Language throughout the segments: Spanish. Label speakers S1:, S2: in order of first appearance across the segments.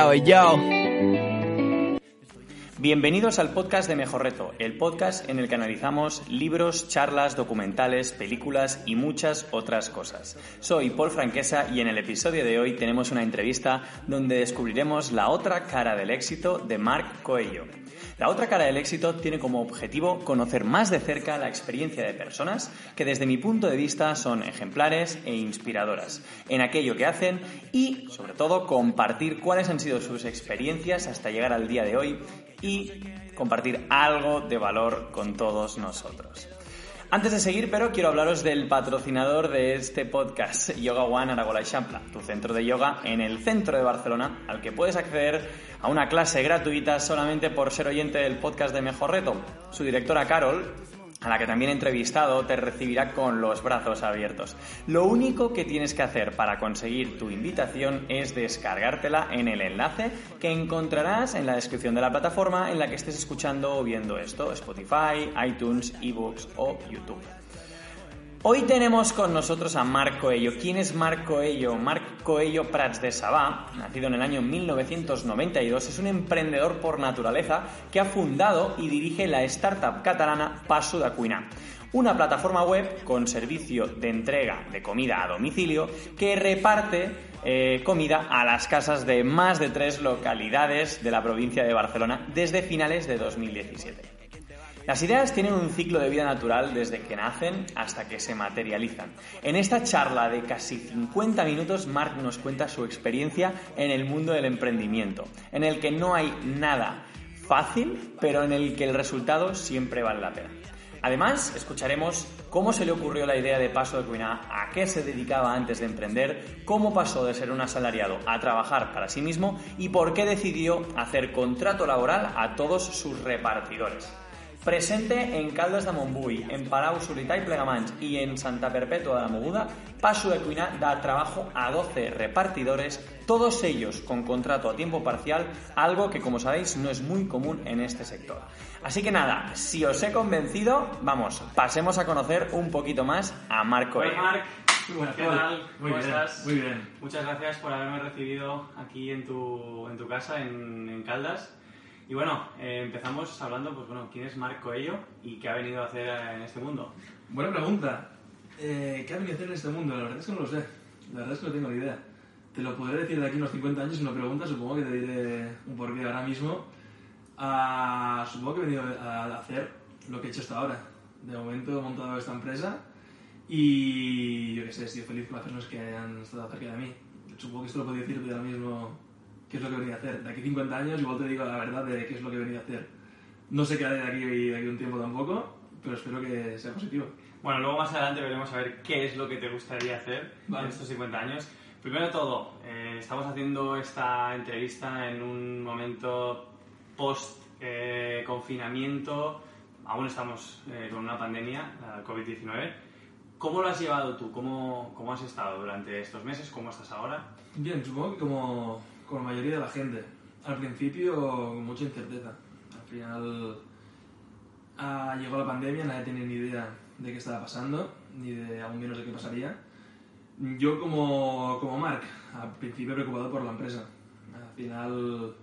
S1: Yo, yo.
S2: Bienvenidos al podcast de Mejor Reto, el podcast en el que analizamos libros, charlas, documentales, películas y muchas otras cosas. Soy Paul Franquesa y en el episodio de hoy tenemos una entrevista donde descubriremos la otra cara del éxito de Mark Coelho. La otra cara del éxito tiene como objetivo conocer más de cerca la experiencia de personas que desde mi punto de vista son ejemplares e inspiradoras en aquello que hacen y, sobre todo, compartir cuáles han sido sus experiencias hasta llegar al día de hoy y compartir algo de valor con todos nosotros. Antes de seguir, pero quiero hablaros del patrocinador de este podcast, Yoga One Aragola Champla, tu centro de yoga en el centro de Barcelona, al que puedes acceder a una clase gratuita solamente por ser oyente del podcast de Mejor Reto. Su directora Carol a la que también he entrevistado, te recibirá con los brazos abiertos. Lo único que tienes que hacer para conseguir tu invitación es descargártela en el enlace que encontrarás en la descripción de la plataforma en la que estés escuchando o viendo esto, Spotify, iTunes, eBooks o YouTube. Hoy tenemos con nosotros a Marc Coello. ¿Quién es Marc Coello? Marc Coello Prats de Sabá, nacido en el año 1992, es un emprendedor por naturaleza que ha fundado y dirige la startup catalana Paso de Cuina, una plataforma web con servicio de entrega de comida a domicilio que reparte eh, comida a las casas de más de tres localidades de la provincia de Barcelona desde finales de 2017. Las ideas tienen un ciclo de vida natural desde que nacen hasta que se materializan. En esta charla de casi 50 minutos, Mark nos cuenta su experiencia en el mundo del emprendimiento, en el que no hay nada fácil, pero en el que el resultado siempre vale la pena. Además, escucharemos cómo se le ocurrió la idea de Paso de Cuina, a qué se dedicaba antes de emprender, cómo pasó de ser un asalariado a trabajar para sí mismo y por qué decidió hacer contrato laboral a todos sus repartidores. Presente en Caldas de Montbui, en Palau, Solità y Plegamans y en Santa Perpetua de la Moguda, Paso de Cuina da trabajo a 12 repartidores, todos ellos con contrato a tiempo parcial, algo que como sabéis no es muy común en este sector. Así que nada, si os he convencido, vamos, pasemos a conocer un poquito más a Marco
S3: Hola
S2: E.
S3: Marc,
S4: buenas,
S3: ¿qué tal?
S4: Muy
S3: ¿Cómo
S4: bien,
S3: estás?
S4: muy bien.
S3: Muchas gracias por haberme recibido aquí en tu, en tu casa, en, en Caldas. Y bueno, eh, empezamos hablando, pues bueno, ¿quién es Marc Coello y qué ha venido a hacer en este mundo?
S4: Buena pregunta. Eh, ¿Qué ha venido a hacer en este mundo? La verdad es que no lo sé. La verdad es que no tengo ni idea. Te lo podré decir de aquí unos 50 años lo preguntas, supongo que te diré un porqué ahora mismo. Ah, supongo que he venido a hacer lo que he hecho hasta ahora. De momento he montado esta empresa y yo qué sé, estoy feliz con las personas que han estado cerca de mí. Supongo que esto lo podría decir de ahora mismo qué es lo que he venido a hacer. De aquí a 50 años igual te digo la verdad de qué es lo que he venido a hacer. No sé qué haré de aquí, de aquí un tiempo tampoco, pero espero que sea positivo.
S3: Bueno, luego más adelante veremos a ver qué es lo que te gustaría hacer
S4: Vale.
S3: en estos 50 años. Primero de todo, eh, estamos haciendo esta entrevista en un momento post-confinamiento. Aún estamos eh, con una pandemia, la COVID-19. ¿Cómo lo has llevado tú? ¿Cómo, ¿Cómo has estado durante estos meses? ¿Cómo estás ahora?
S4: Bien, supongo que como, como la mayoría de la gente. Al principio, con mucha incerteza. Al final, ah, llegó la pandemia, nadie tenía ni idea de qué estaba pasando, ni de aún menos de qué pasaría. Yo, como, como Mark, al principio preocupado por la empresa. Al final,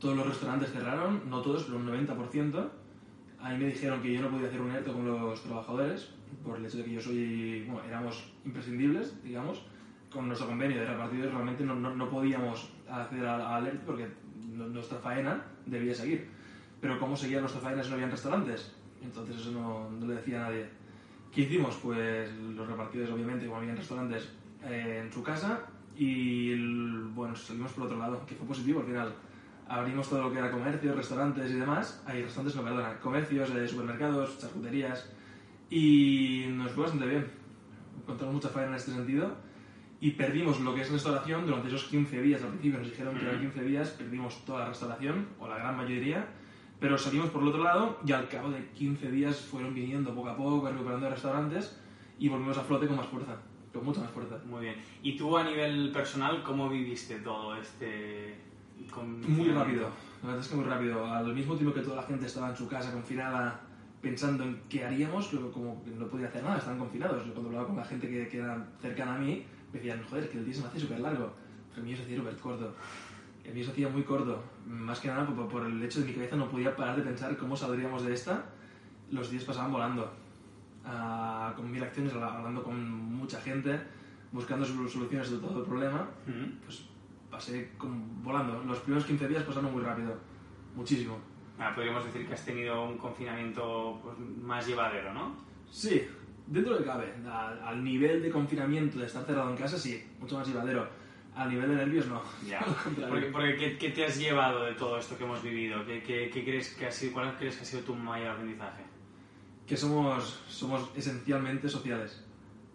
S4: todos los restaurantes cerraron, no todos, pero un 90%. Ahí me dijeron que yo no podía hacer un ERTO con los trabajadores, por el hecho de que yo soy, bueno, éramos imprescindibles, digamos. Con nuestro convenio de repartidores realmente no, no, no podíamos acceder al, al ERTO porque nuestra faena debía seguir. Pero ¿cómo seguía nuestra faena si no habían restaurantes? Entonces eso no, no le decía a nadie. ¿Qué hicimos? Pues los repartidores, obviamente, como habían restaurantes, eh, en su casa y, el- bueno, salimos por otro lado, que fue positivo al final. Abrimos todo lo que era comercio, restaurantes y demás. Hay restaurantes, no, perdona, comercios, eh, supermercados, charcuterías. Y nos fue bastante bien. Encontramos mucha faena en este sentido. Y perdimos lo que es restauración durante esos 15 días. Al principio nos dijeron que eran 15 días, perdimos toda la restauración, o la gran mayoría. Pero salimos por el otro lado y al cabo de 15 días fueron viniendo poco a poco, recuperando restaurantes y volvimos a flote con más fuerza, con mucha más fuerza.
S3: Muy bien. ¿Y tú a nivel personal cómo viviste todo este... con-
S4: Muy rápido, la verdad es que muy rápido. Al mismo tiempo que toda la gente estaba en su casa confinada pensando en qué haríamos, como no podía hacer nada, estaban confinados. Yo cuando hablaba con la gente que, que era cercana a mí, me decían, joder, que el día se me hace súper largo. El mío se hacía súper corto. el mío se hacía muy corto, más que nada por, por el hecho de que mi cabeza no podía parar de pensar cómo saldríamos de esta. Los días pasaban volando, ah, con mil acciones, hablando con mucha gente, buscando sol- soluciones de todo el problema.
S2: Ujú.
S4: Pues pasé volando. Los primeros 15 días pasaron muy rápido, muchísimo.
S2: Ah, podríamos decir que has tenido un confinamiento pues, más llevadero, ¿no?
S4: Sí, dentro de cabe. Al, al nivel de confinamiento, de estar cerrado en casa, sí, mucho más llevadero. Al nivel de nervios, no.
S2: Ya. Porque, porque ¿qué, qué te has llevado de todo esto que hemos vivido? ¿Qué, qué- qué crees que ha sido, ¿Cuál crees que ha sido tu mayor aprendizaje?
S4: Que somos, somos esencialmente sociales.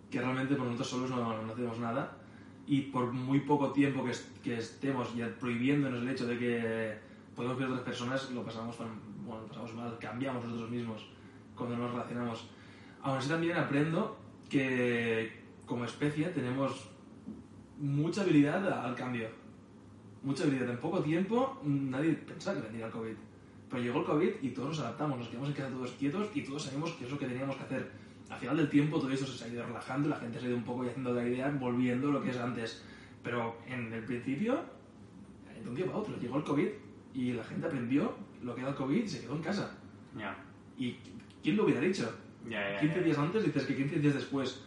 S4: Que realmente por nosotros solos no, no hacemos nada. Y por muy poco tiempo que, est- que estemos ya prohibiéndonos el hecho de que podemos ver a otras personas, lo pasamos, bueno, lo pasamos mal, cambiamos nosotros mismos cuando nos relacionamos. Aún así también aprendo que como especie tenemos mucha habilidad al cambio. Mucha habilidad. En poco tiempo mm, nadie pensaba que vendría el COVID. Pero llegó el COVID y todos nos adaptamos, nos quedamos en casa todos quietos y todos sabemos que es lo que teníamos que hacer. Al final del tiempo todo eso se ha ido relajando, la gente se ha ido un poco y haciendo la idea, volviendo a lo que es antes. Pero en el principio, eh, de un día para otro, llegó el COVID y la gente aprendió lo que era el COVID y se quedó en casa.
S2: Ya,
S4: ¿Y quién lo hubiera dicho?
S2: Ya, ya.
S4: 15
S2: ya.
S4: días antes dices que 15 días después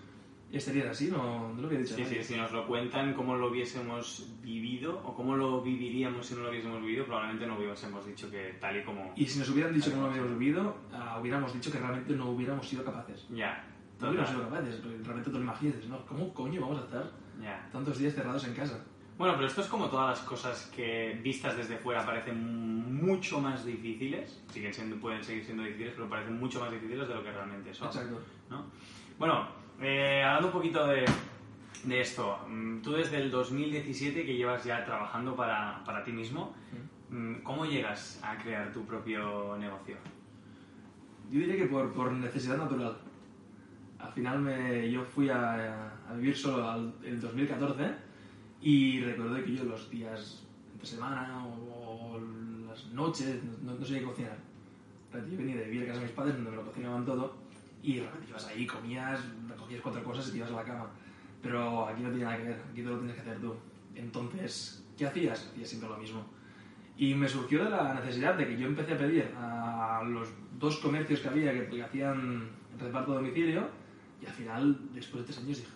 S4: estaría así, no, no lo hubiera dicho
S2: Sí, sí, si nos lo cuentan, cómo lo hubiésemos vivido o cómo lo viviríamos si no lo hubiésemos vivido, probablemente no hubiésemos dicho que tal y como...
S4: Y si nos hubieran dicho que no lo habíamos vivido, ah, hubiéramos dicho que realmente no hubiéramos sido capaces.
S2: Ya,
S4: No hubiéramos sido capaces, realmente te lo imaginas, ¿no? ¿Cómo coño vamos a estar tantos días cerrados en casa?
S2: Bueno, pero esto es como todas las cosas que vistas desde fuera parecen mucho más difíciles, siguen siendo, pueden seguir siendo difíciles, pero parecen mucho más difíciles de lo que realmente son.
S4: Exacto.
S2: ¿no? Bueno, eh, hablando un poquito de, de esto, mm, tú desde el 2017 que llevas ya trabajando para, para ti mismo, mm, ¿cómo llegas a crear tu propio negocio?
S4: Yo diría que por, por necesidad natural. Al final me, yo fui a, a vivir solo al, en el 2014 y recuerdo que yo los días entre semana o, las noches no, no sabía cocinar. Realmente Yo venía de vivir a casa de mis padres donde me lo cocinaban todo y realmente ibas ahí, comías, recogías cuatro cosas y te ibas a la cama. Pero aquí no tiene nada que ver, aquí todo lo tienes que hacer tú. Entonces, ¿qué hacías? Hacías siempre lo mismo. Y me surgió de la necesidad de que yo empecé a pedir a los dos comercios que había que, hacían reparto a domicilio y al final, después de tres años, dije, "Oye, joder,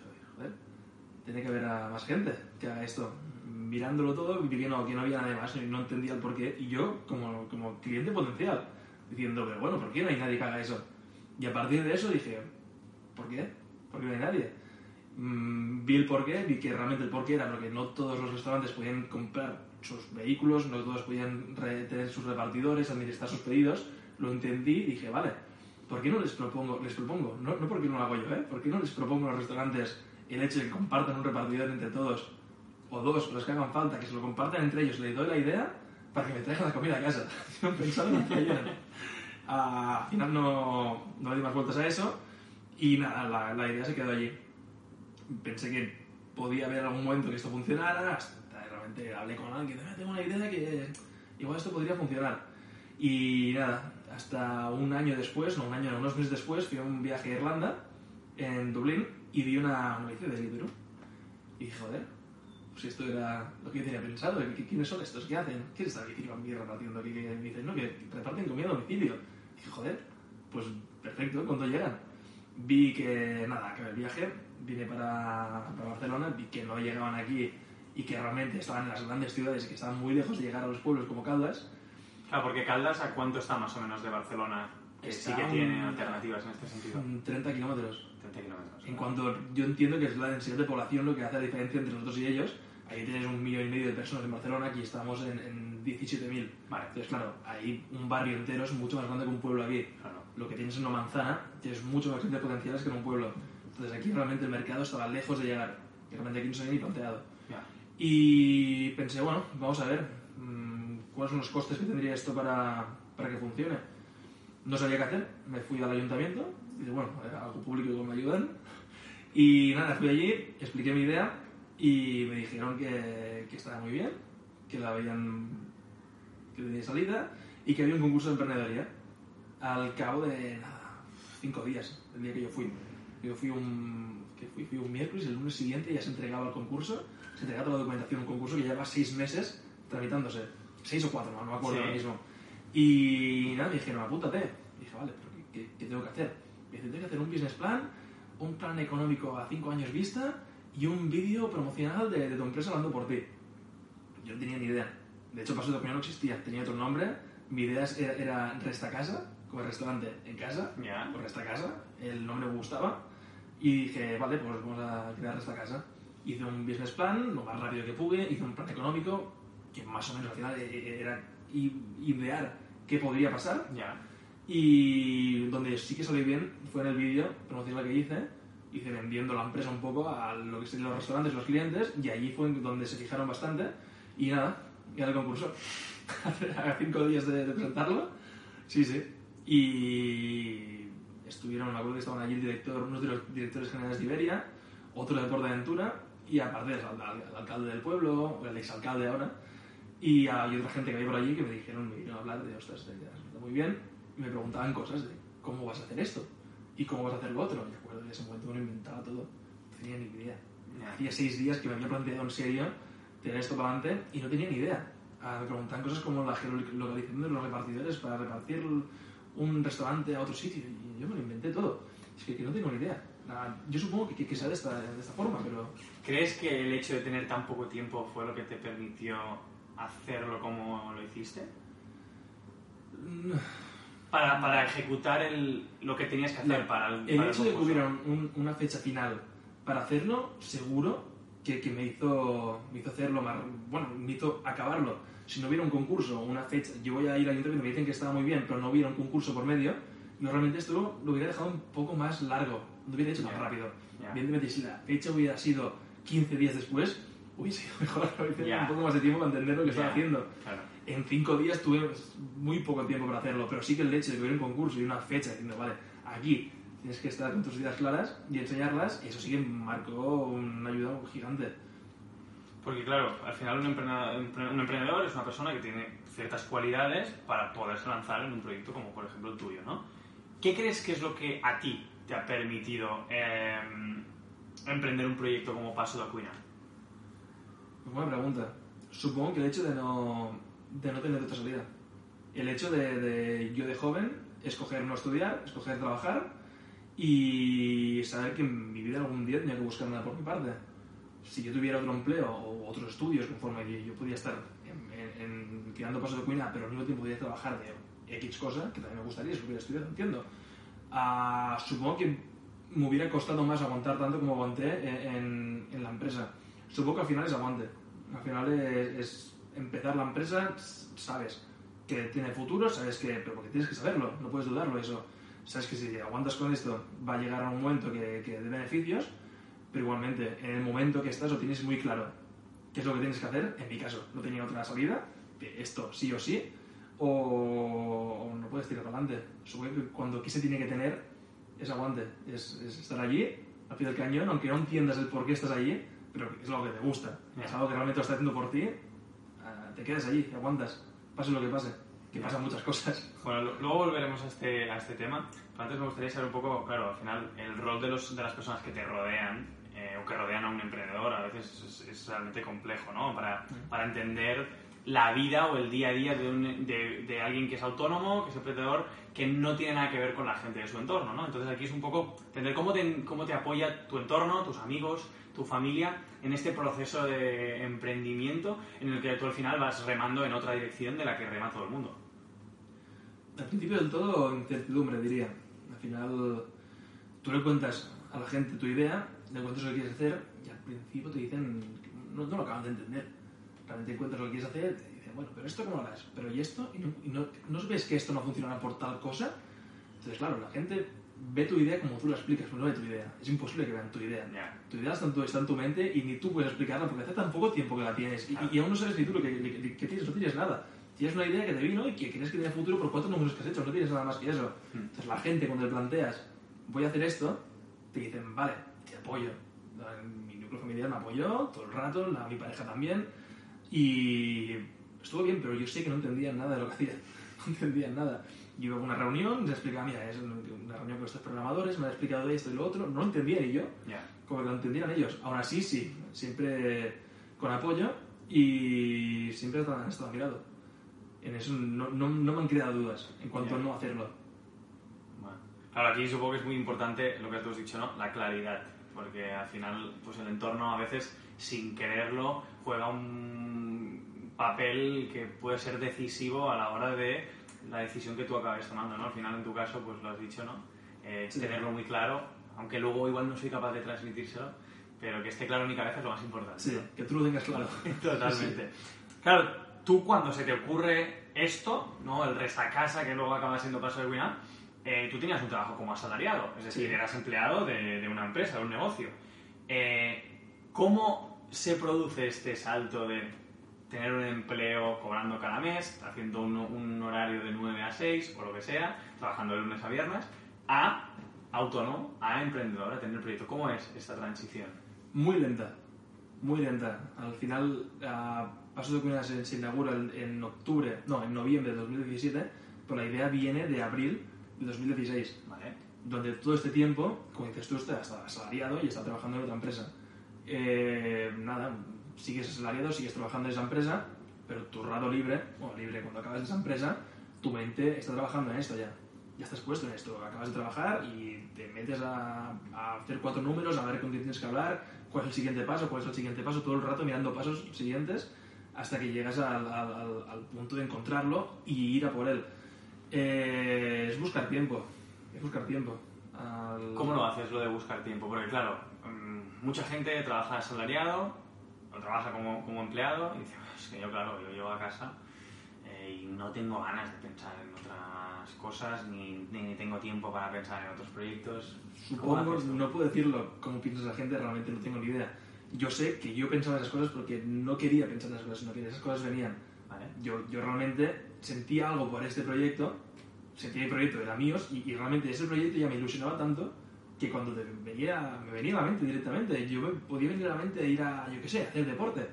S4: tiene que haber a más gente que haga esto. Mirándolo todo, vi que no, que no había nadie más y no entendía el porqué. Y yo, como, como cliente potencial, diciendo, pero bueno, ¿por qué no hay nadie que haga eso? Y a partir de eso dije, ¿por qué? ¿Por qué no hay nadie? Mm, vi el porqué, vi que realmente el porqué era porque no todos los restaurantes podían comprar sus vehículos, no todos podían tener sus repartidores, administrar sus pedidos. Lo entendí y dije, vale, ¿por qué no les propongo? Les propongo, no, no porque no lo hago yo, ¿eh? ¿Por qué no les propongo a los restaurantes el hecho de que compartan un repartidor entre todos? O dos, los que hagan falta, que se lo compartan entre ellos. Les doy la idea para que me traigan la comida a casa. pensando en que hayan. Ah, al final no, no le di más vueltas a eso y nada, la, la idea se quedó allí. Pensé que podía haber algún momento que esto funcionara, hasta realmente hablé con alguien, "Ah, tengo una idea que igual esto podría funcionar. Y nada, hasta un año después, no un año, no, unos meses después, fui a un viaje a Irlanda, en Dublín, y vi una noticia de Deliveroo. Y dije, joder, pues esto era lo que yo tenía pensado, ¿qui- ¿quiénes son estos? ¿Qué hacen? ¿Qué es esta domicilio aquí repartiendo? aquí? Que me dicen, no, que reparten comida a domicilio. Y dije, joder, pues perfecto, ¿cuándo llegan? Vi que, nada, acabé el viaje, vine para, para Barcelona, vi que no llegaban aquí y que realmente estaban en las grandes ciudades y que estaban muy lejos de llegar a los pueblos como Caldas.
S2: Claro, porque Caldas, ¿a cuánto está más o menos de Barcelona? Que sí que
S4: Está
S2: tiene alternativas en este sentido.
S4: mm, 30 kilómetros.
S2: 30 kilómetros.
S4: En cuanto yo entiendo que es la densidad de población lo que hace la diferencia entre nosotros y ellos. Ahí tienes un millón y medio de personas en Barcelona, aquí estamos en, en 17.000.
S2: Vale,
S4: Entonces, claro, ahí un barrio entero es mucho más grande que un pueblo aquí.
S2: claro.
S4: Lo que tienes en una manzana tienes mucho más gente potenciales que en un pueblo. Entonces aquí realmente el mercado estaba lejos de llegar. Y realmente aquí no se había ni planteado. Y pensé, bueno, vamos a ver mm, cuáles son los costes que tendría esto para, para que funcione. No sabía qué hacer, me fui al ayuntamiento, y bueno, algo público que me ayudan. Y nada, fui allí, expliqué mi idea y me dijeron que, que estaba muy bien, que la habían que tenía salida y que había un concurso de emprendedoría al cabo de nada, cinco días, el día que yo fui. Yo fui un, que fui, fui un miércoles el lunes siguiente ya se entregaba el concurso, se entregaba toda la documentación, un concurso que lleva seis meses tramitándose. Seis o cuatro, no, no me acuerdo
S2: Sí.
S4: ahora mismo. Y nada, me dijeron, apúntate. Y dije, vale, pero ¿qué, qué- qué tengo que hacer? Dice, tengo que hacer un business plan, un plan económico a cinco años vista y un vídeo promocional de, de tu empresa hablando por ti. Yo no tenía ni idea. De hecho, Paso de Opinión no existía, tenía otro nombre. Mi idea era, era Resta Casa, como el restaurante en casa,
S2: Ya.
S4: o Resta Casa. El nombre me gustaba. Y dije, vale, pues vamos a crear Resta Casa. Hice un business plan, lo más rápido que pude, hice un plan económico, que más o menos al final eh, eh, era idear qué podría pasar.
S2: Ya.
S4: Y donde sí que salió bien fue en el vídeo promocional que hice. Hice vendiendo la empresa un poco a lo que los restaurantes, los clientes, y allí fue donde se fijaron bastante. Y nada, y el concurso. a cinco días de, de presentarlo. Sí, sí. Y estuvieron, me acuerdo que estaban allí el director, unos de los directores generales de Iberia, otro de Portaventura, y aparte el, al- al alcalde del pueblo, el exalcalde ahora, y hay otra gente que había por allí que me dijeron, me vinieron a hablar de, ostras, está muy bien, me preguntaban cosas de cómo vas a hacer esto y cómo vas a hacer lo otro. Y recuerdo que en ese momento me lo inventaba todo, no tenía ni idea. Hacía seis días que me había planteado en serio tener esto para adelante y no tenía ni idea. Ah, me preguntaban cosas como la geolocalización de los repartidores para repartir un restaurante a otro sitio y yo me lo inventé todo. Es que, que no tengo ni idea. Ah, Yo supongo que, que, que sea de esta, de esta forma, pero
S2: ¿Crees que el hecho de tener tan poco tiempo fue lo que te permitió hacerlo como lo hiciste? Para, para ejecutar el, lo que tenías que hacer para el,
S4: el
S2: para
S4: hecho de que hubiera un- una fecha final para hacerlo, seguro que, que me, hizo, me hizo hacerlo más. Bueno, me hizo acabarlo. Si no hubiera un concurso, una fecha, yo voy a ir al ayuntamiento, me dicen que estaba muy bien, pero no hubiera un concurso por medio, yo realmente esto lo, lo hubiera dejado un poco más largo, lo hubiera hecho más rápido. Evidentemente, si la fecha hubiera sido 15 días después, hubiese sido mejor, tenido
S2: Ya.
S4: un poco más de tiempo para entender lo que estaba haciendo.
S2: Claro.
S4: En cinco días tuve muy poco tiempo para hacerlo, pero sí que el hecho de que hubiera un concurso y una fecha diciendo, vale, aquí tienes que estar con tus ideas claras y enseñarlas, eso sí que marcó una ayuda gigante.
S2: Porque claro, al final un emprendedor, un emprendedor es una persona que tiene ciertas cualidades para poderse lanzar en un proyecto como por ejemplo el tuyo, ¿no? ¿Qué crees que es lo que a ti te ha permitido eh, emprender un proyecto como Paso de Acuina?
S4: Buena pregunta. Supongo que el hecho de no, de no tener otra salida. El hecho de, de yo de joven escoger no estudiar, escoger trabajar y saber que en mi vida algún día tenía que buscar nada por mi parte. Si yo tuviera otro empleo o otros estudios conforme yo podía estar en, en, en creando pasos de cuina, pero al mismo tiempo podía trabajar de X cosa, que también me gustaría si hubiera estudiado, entiendo. Ah, supongo que me hubiera costado más aguantar tanto como aguanté en, en- la empresa. Supongo que al final es aguante. Al final es empezar la empresa, sabes que tiene futuro, sabes que, pero porque tienes que saberlo, no puedes dudarlo eso. Sabes que si aguantas con esto va a llegar a un momento que, que de beneficios, pero igualmente en el momento que estás lo tienes muy claro qué es lo que tienes que hacer. En mi caso, no tenía otra salida, de esto sí o sí, o, o no puedes tirar para adelante. Supongo que cuando qué se tiene que tener es aguante, es, es estar allí, al pie del cañón, aunque no entiendas el por qué estás allí, pero es lo que te gusta, es algo que realmente lo está haciendo por ti, te quedas allí, aguantas, pase lo que pase, que
S2: Ya.
S4: pasan muchas cosas.
S2: Bueno, lo- luego volveremos a este, a este tema, pero antes me gustaría saber un poco, claro, al final, el rol de, los, de las personas que te rodean eh, o que rodean a un emprendedor a veces es, es realmente complejo, ¿no? Para, para entender la vida o el día a día de, un- de, de alguien que es autónomo, que es emprendedor, que no tiene nada que ver con la gente de su entorno, ¿no? Entonces aquí es un poco entender cómo te, cómo te apoya tu entorno, tus amigos, tu familia en este proceso de emprendimiento en el que tú al final vas remando en otra dirección de la que rema todo el mundo.
S4: Al principio del todo, incertidumbre, diría. Al final, tú le cuentas a la gente tu idea, le cuentas lo que quieres hacer, y al principio te dicen, no, no lo acaban de entender. Realmente cuentas lo que quieres hacer, te dicen, bueno, pero esto cómo lo harás, pero y esto, no, y ¿no ves que esto no funcionará por tal cosa. Entonces, claro, la gente ve tu idea como tú la explicas, pero no ve tu idea. Es imposible que vean tu idea.
S2: Ya.
S4: Tu idea está en, tu, está en tu mente y ni tú puedes explicarla porque hace tan poco tiempo que la tienes. Y, y aún no sabes ni tú lo que, que- que tienes, no tienes nada. Tienes una idea que te vino y que crees que tiene futuro por cuatro números que has hecho, no tienes nada más que eso.
S2: Mm.
S4: Entonces la gente cuando le planteas, voy a hacer esto, te dicen, vale, te apoyo. Mi núcleo familiar me apoyó todo el rato, la, mi pareja también. Y estuvo bien, pero yo sé que no entendían nada de lo que hacía. No entendían nada. Yo iba a una reunión, les explicaba, mira, es una reunión con estos programadores, me han explicado esto y lo otro, no lo entendía ni yo
S2: Ya.
S4: como que lo entendieran ellos. Aún así, sí, siempre con apoyo y siempre han estado a mi lado. En eso no, no, no me han creado dudas en cuanto
S2: Ya.
S4: a no hacerlo.
S2: Bueno, claro, aquí supongo que es muy importante lo que tú has dicho, ¿no? La claridad, porque al final, pues el entorno a veces, sin quererlo, juega un papel que puede ser decisivo a la hora de la decisión que tú acabes tomando, ¿no? Al final, en tu caso, pues lo has dicho, ¿no? Eh,
S4: Sí.
S2: Tenerlo muy claro, aunque luego igual no soy capaz de transmitírselo, pero que esté claro en mi cabeza es lo más importante.
S4: Sí,
S2: ¿no?
S4: que tú lo tengas claro.
S2: Totalmente. Claro, tú cuando se te ocurre esto, ¿no? El resta casa que luego acaba siendo paso de Winamp, eh, tú tenías un trabajo como asalariado, es decir,
S4: Sí.
S2: eras empleado de, de una empresa, de un negocio. Eh, ¿Cómo se produce este salto de tener un empleo cobrando cada mes, haciendo un, un horario de 9 a 6 o lo que sea, trabajando de lunes a viernes, a autónomo, a emprendedor, a tener proyecto? ¿Cómo es esta transición?
S4: Muy lenta, muy lenta. Al final, a Paso de Cuinas se, se inaugura en, en octubre, no, en noviembre de 2017, pero la idea viene de abril de 2016,
S2: ¿Vale?
S4: donde todo este tiempo, como dices tú, estás asalariado y estás trabajando en otra empresa. Eh, nada, sigues asalariado, sigues trabajando en esa empresa, pero tu rato libre, o libre cuando acabas de esa empresa, tu mente está trabajando en esto ya. Ya estás puesto en esto, acabas de trabajar y te metes a, a hacer cuatro números, a ver con quién tienes que hablar, cuál es el siguiente paso, cuál es el siguiente paso, todo el rato mirando pasos siguientes hasta que llegas al, punto de encontrarlo y ir a por él. Eh, es buscar tiempo, es buscar tiempo.
S2: ¿Cómo lo haces lo de buscar tiempo? Porque claro, mm, mucha gente trabaja asalariado o trabaja como, como empleado y dice, es que yo claro, yo llego a casa eh, y no tengo ganas de pensar en otras cosas ni, ni tengo tiempo para pensar en otros proyectos. ¿Cómo
S4: Supongo, no puedo decirlo como piensa la gente, realmente no tengo ni idea. Yo sé que yo pensaba esas cosas porque no quería pensar en esas cosas, sino que esas cosas venían.
S2: ¿Vale?
S4: Yo, yo realmente sentía algo por este proyecto, sentía el proyecto era mío y, y realmente ese proyecto ya me ilusionaba tanto que cuando te venía, me venía a la mente directamente, yo me podía venir a la mente de ir a, yo qué sé, a hacer deporte.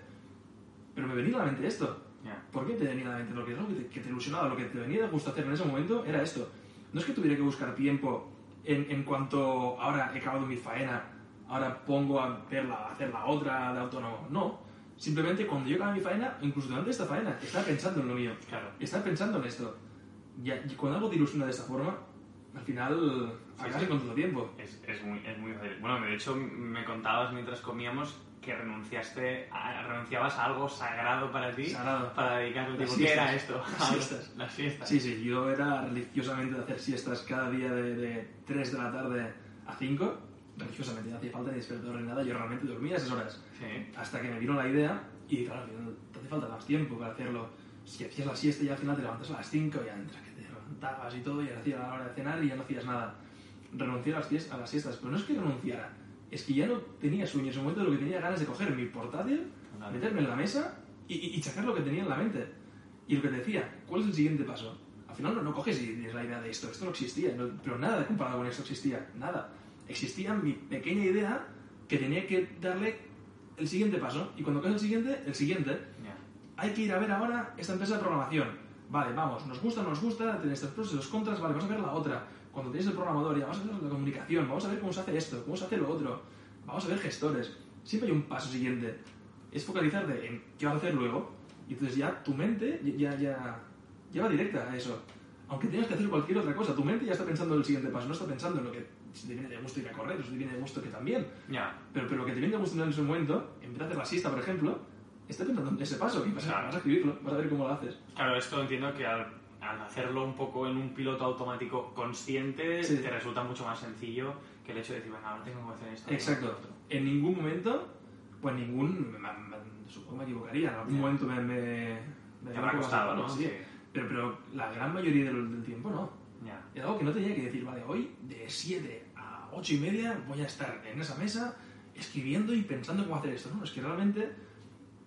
S4: Pero me venía a la mente esto.
S2: Ya.
S4: ¿Por qué te venía a la mente? Lo que es algo que te, que te ilusionaba, lo que te venía de gusto hacer en ese momento era esto. No es que tuviera que buscar tiempo en, en cuanto ahora he acabado mi faena, ahora pongo a, ver la- a hacer la otra de autónomo. No. Simplemente cuando yo acababa mi faena, incluso durante esta faena, estaba pensando en lo mío.
S2: Claro.
S4: Estaba pensando en esto. Y, y cuando algo te ilusiona de esta forma, al final acabas
S2: sí.
S4: encontrando tiempo.
S2: Es, es muy, es muy fácil. Bueno, de hecho me contabas mientras comíamos que renunciaste a- renunciabas a algo sagrado para ti
S4: Sagrado.
S2: para dedicarle
S4: Las
S2: tiempo. ¿Qué era
S4: siestas.
S2: esto?
S4: Las siestas.
S2: Las fiestas.
S4: Sí, sí, yo era religiosamente de hacer siestas cada día de, de 3 de la tarde a 5. Religiosamente, no hacía falta ni despertador ni nada, yo realmente dormía esas horas.
S2: Sí.
S4: Hasta que me vino la idea y claro, te hace falta más tiempo para hacerlo. Si hacías la siesta y al final te levantas a las 5 y entre que te levantabas y todo y hacía la hora de cenar y ya no hacías nada. Renuncié a las, a las siestas, pero no es que renunciara, es que ya no tenía sueño. En ese momento lo que tenía ganas de coger mi portátil, meterme en la mesa y, y, y sacar lo que tenía en la mente. Y lo que te decía, ¿cuál es el siguiente paso? Al final no, no coges y tienes la idea de esto, esto no existía, no- pero nada comparado con esto existía, nada. Existía mi pequeña idea que tenía que darle el siguiente paso y cuando coges el siguiente, el siguiente.
S2: Ya.
S4: Hay que ir a ver ahora esta empresa de programación. Vale, vamos, nos gusta, no nos gusta, tenéis estos pros y los contras, vale, vamos a ver la otra. Cuando tenéis el programador, ya vamos a ver la comunicación, vamos a ver cómo se hace esto, cómo se hace lo otro, vamos a ver gestores. Siempre hay un paso siguiente. Es focalizarte en qué vas a hacer luego y entonces ya tu mente ya, ya, ya va directa a eso. Aunque tengas que hacer cualquier otra cosa, tu mente ya está pensando en el siguiente paso, no está pensando en lo que si te viene de gusto ir a correr, si te viene de gusto que también.
S2: Ya.
S4: Pero, pero lo que te viene de gusto en ese momento, en vez de hacer la siesta, por ejemplo, está pensando en ese paso y vas a, vas a escribirlo, vas a ver cómo lo haces.
S2: Claro, esto entiendo que al, al hacerlo un poco en un piloto automático consciente
S4: Sí.
S2: te resulta mucho más sencillo que el hecho de decir, venga, ahora tengo que hacer esto.
S4: Exacto. En ningún momento, pues ningún, me- me- supongo me equivocaría, en algún momento me... me, me
S2: Te habrá costado, ¿no?
S4: sí. Pero, pero la gran mayoría del, del tiempo no.
S2: Ya.
S4: Era algo que no tenía que decir, vale, hoy de 7 a 8 y media voy a estar en esa mesa escribiendo y pensando cómo hacer esto. No, es que realmente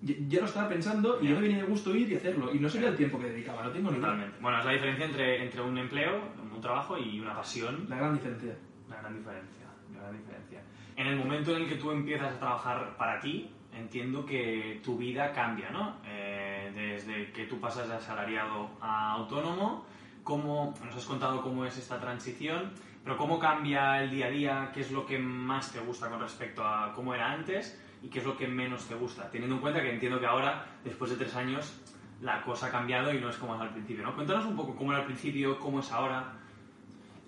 S4: ya, ya lo estaba pensando y
S2: Ya.
S4: ya me venía de gusto ir y hacerlo. Y no sería el tiempo que dedicaba, no tengo ni.
S2: Totalmente. Bueno, es la diferencia entre, entre un empleo, un trabajo y una pasión.
S4: La gran diferencia.
S2: La gran diferencia, la gran diferencia. En el momento en el que tú empiezas a trabajar para ti, entiendo que tu vida cambia, ¿no? Eh, desde que tú pasas de asalariado a autónomo, cómo, nos has contado cómo es esta transición, pero cómo cambia el día a día, qué es lo que más te gusta con respecto a cómo era antes y qué es lo que menos te gusta, teniendo en cuenta que entiendo que ahora, después de tres años, la cosa ha cambiado y no es como era al principio, ¿no? Cuéntanos un poco cómo era al principio, cómo es ahora.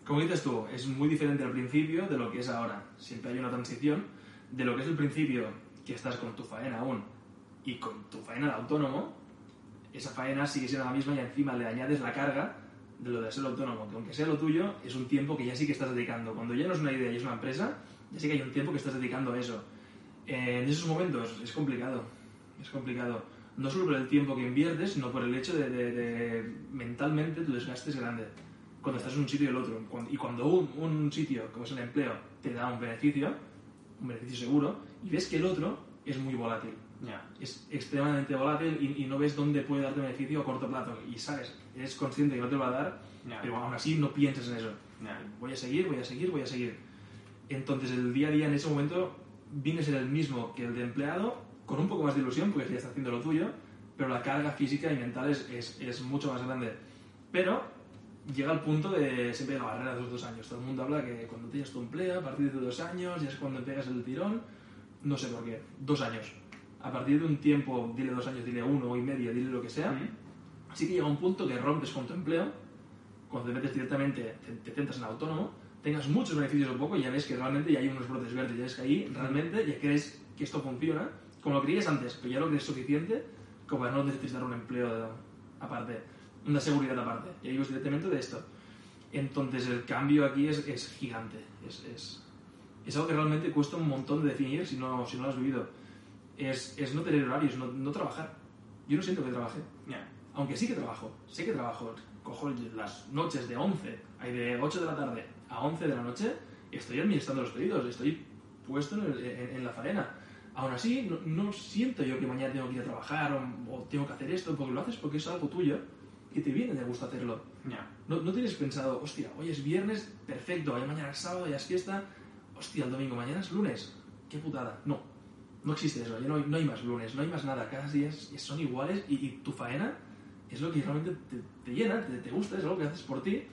S4: Como dices tú, es muy diferente al principio de lo que es ahora. Siempre hay una transición de lo que es el principio, que estás con tu faena aún, y con tu faena de autónomo, esa faena sigue siendo la misma y encima le añades la carga de lo de ser autónomo, que aunque sea lo tuyo, es un tiempo que ya sí que estás dedicando. Cuando ya no es una idea y es una empresa, ya sí que hay un tiempo que estás dedicando a eso. En esos momentos es complicado, es complicado. No solo por el tiempo que inviertes, sino por el hecho de, de, de mentalmente tu desgaste es grande. Cuando estás en un sitio y el otro. Y cuando un, un sitio, como es el empleo, te da un beneficio, un beneficio seguro, y ves que el otro es muy volátil. Es extremadamente volátil y, y no ves dónde puede darte beneficio a corto plazo. Y sabes, eres consciente que no te lo va a dar, pero aún así no piensas en eso. Voy a seguir, voy a seguir, voy a seguir. Entonces el día a día en ese momento viene a ser el mismo que el de empleado, con un poco más de ilusión, porque ya está haciendo lo tuyo, pero la carga física y mental es, es, es mucho más grande. Pero llega al punto de siempre la barrera de los dos años. Todo el mundo habla que cuando tienes tu empleo, a partir de dos años, ya es cuando pegas el tirón. No sé por qué, dos años. A partir de un tiempo, dile dos años, dile uno y medio, dile lo que sea,
S2: Ujú.
S4: sí que llega un punto que rompes con tu empleo, cuando te metes directamente, te, te centras en autónomo, tengas muchos beneficios un poco ya ves que realmente ya hay unos brotes verdes, ya ves que ahí realmente ya crees que esto funciona, como lo creías antes, pero ya lo crees suficiente como para no necesitar un empleo aparte, una seguridad aparte. Ya vives directamente de esto. Entonces el cambio aquí es, es gigante, es, es, es algo que realmente cuesta un montón de definir si no, si no lo has vivido. Es, es no tener horarios, no, no trabajar. Yo no siento que trabaje
S2: Ya.
S4: aunque sí que trabajo, sé que trabajo, cojo las noches de 11, hay de 8 de la tarde a 11 de la noche, estoy administrando los pedidos, estoy puesto en, el- en- en la faena. Aún así, no, no siento yo que mañana tengo que ir a trabajar o, o tengo que hacer esto, porque lo haces porque es algo tuyo y te viene de gusto hacerlo.
S2: Ya.
S4: No, no tienes pensado, hostia, hoy es viernes, perfecto, hoy mañana es sábado, ya es fiesta, hostia, el domingo, mañana es lunes, qué putada. No, no existe eso, ya no hay, no hay más lunes, no hay más nada, cada día son iguales y, y tu faena es lo que realmente te, te llena, te, te gusta, es algo que haces por ti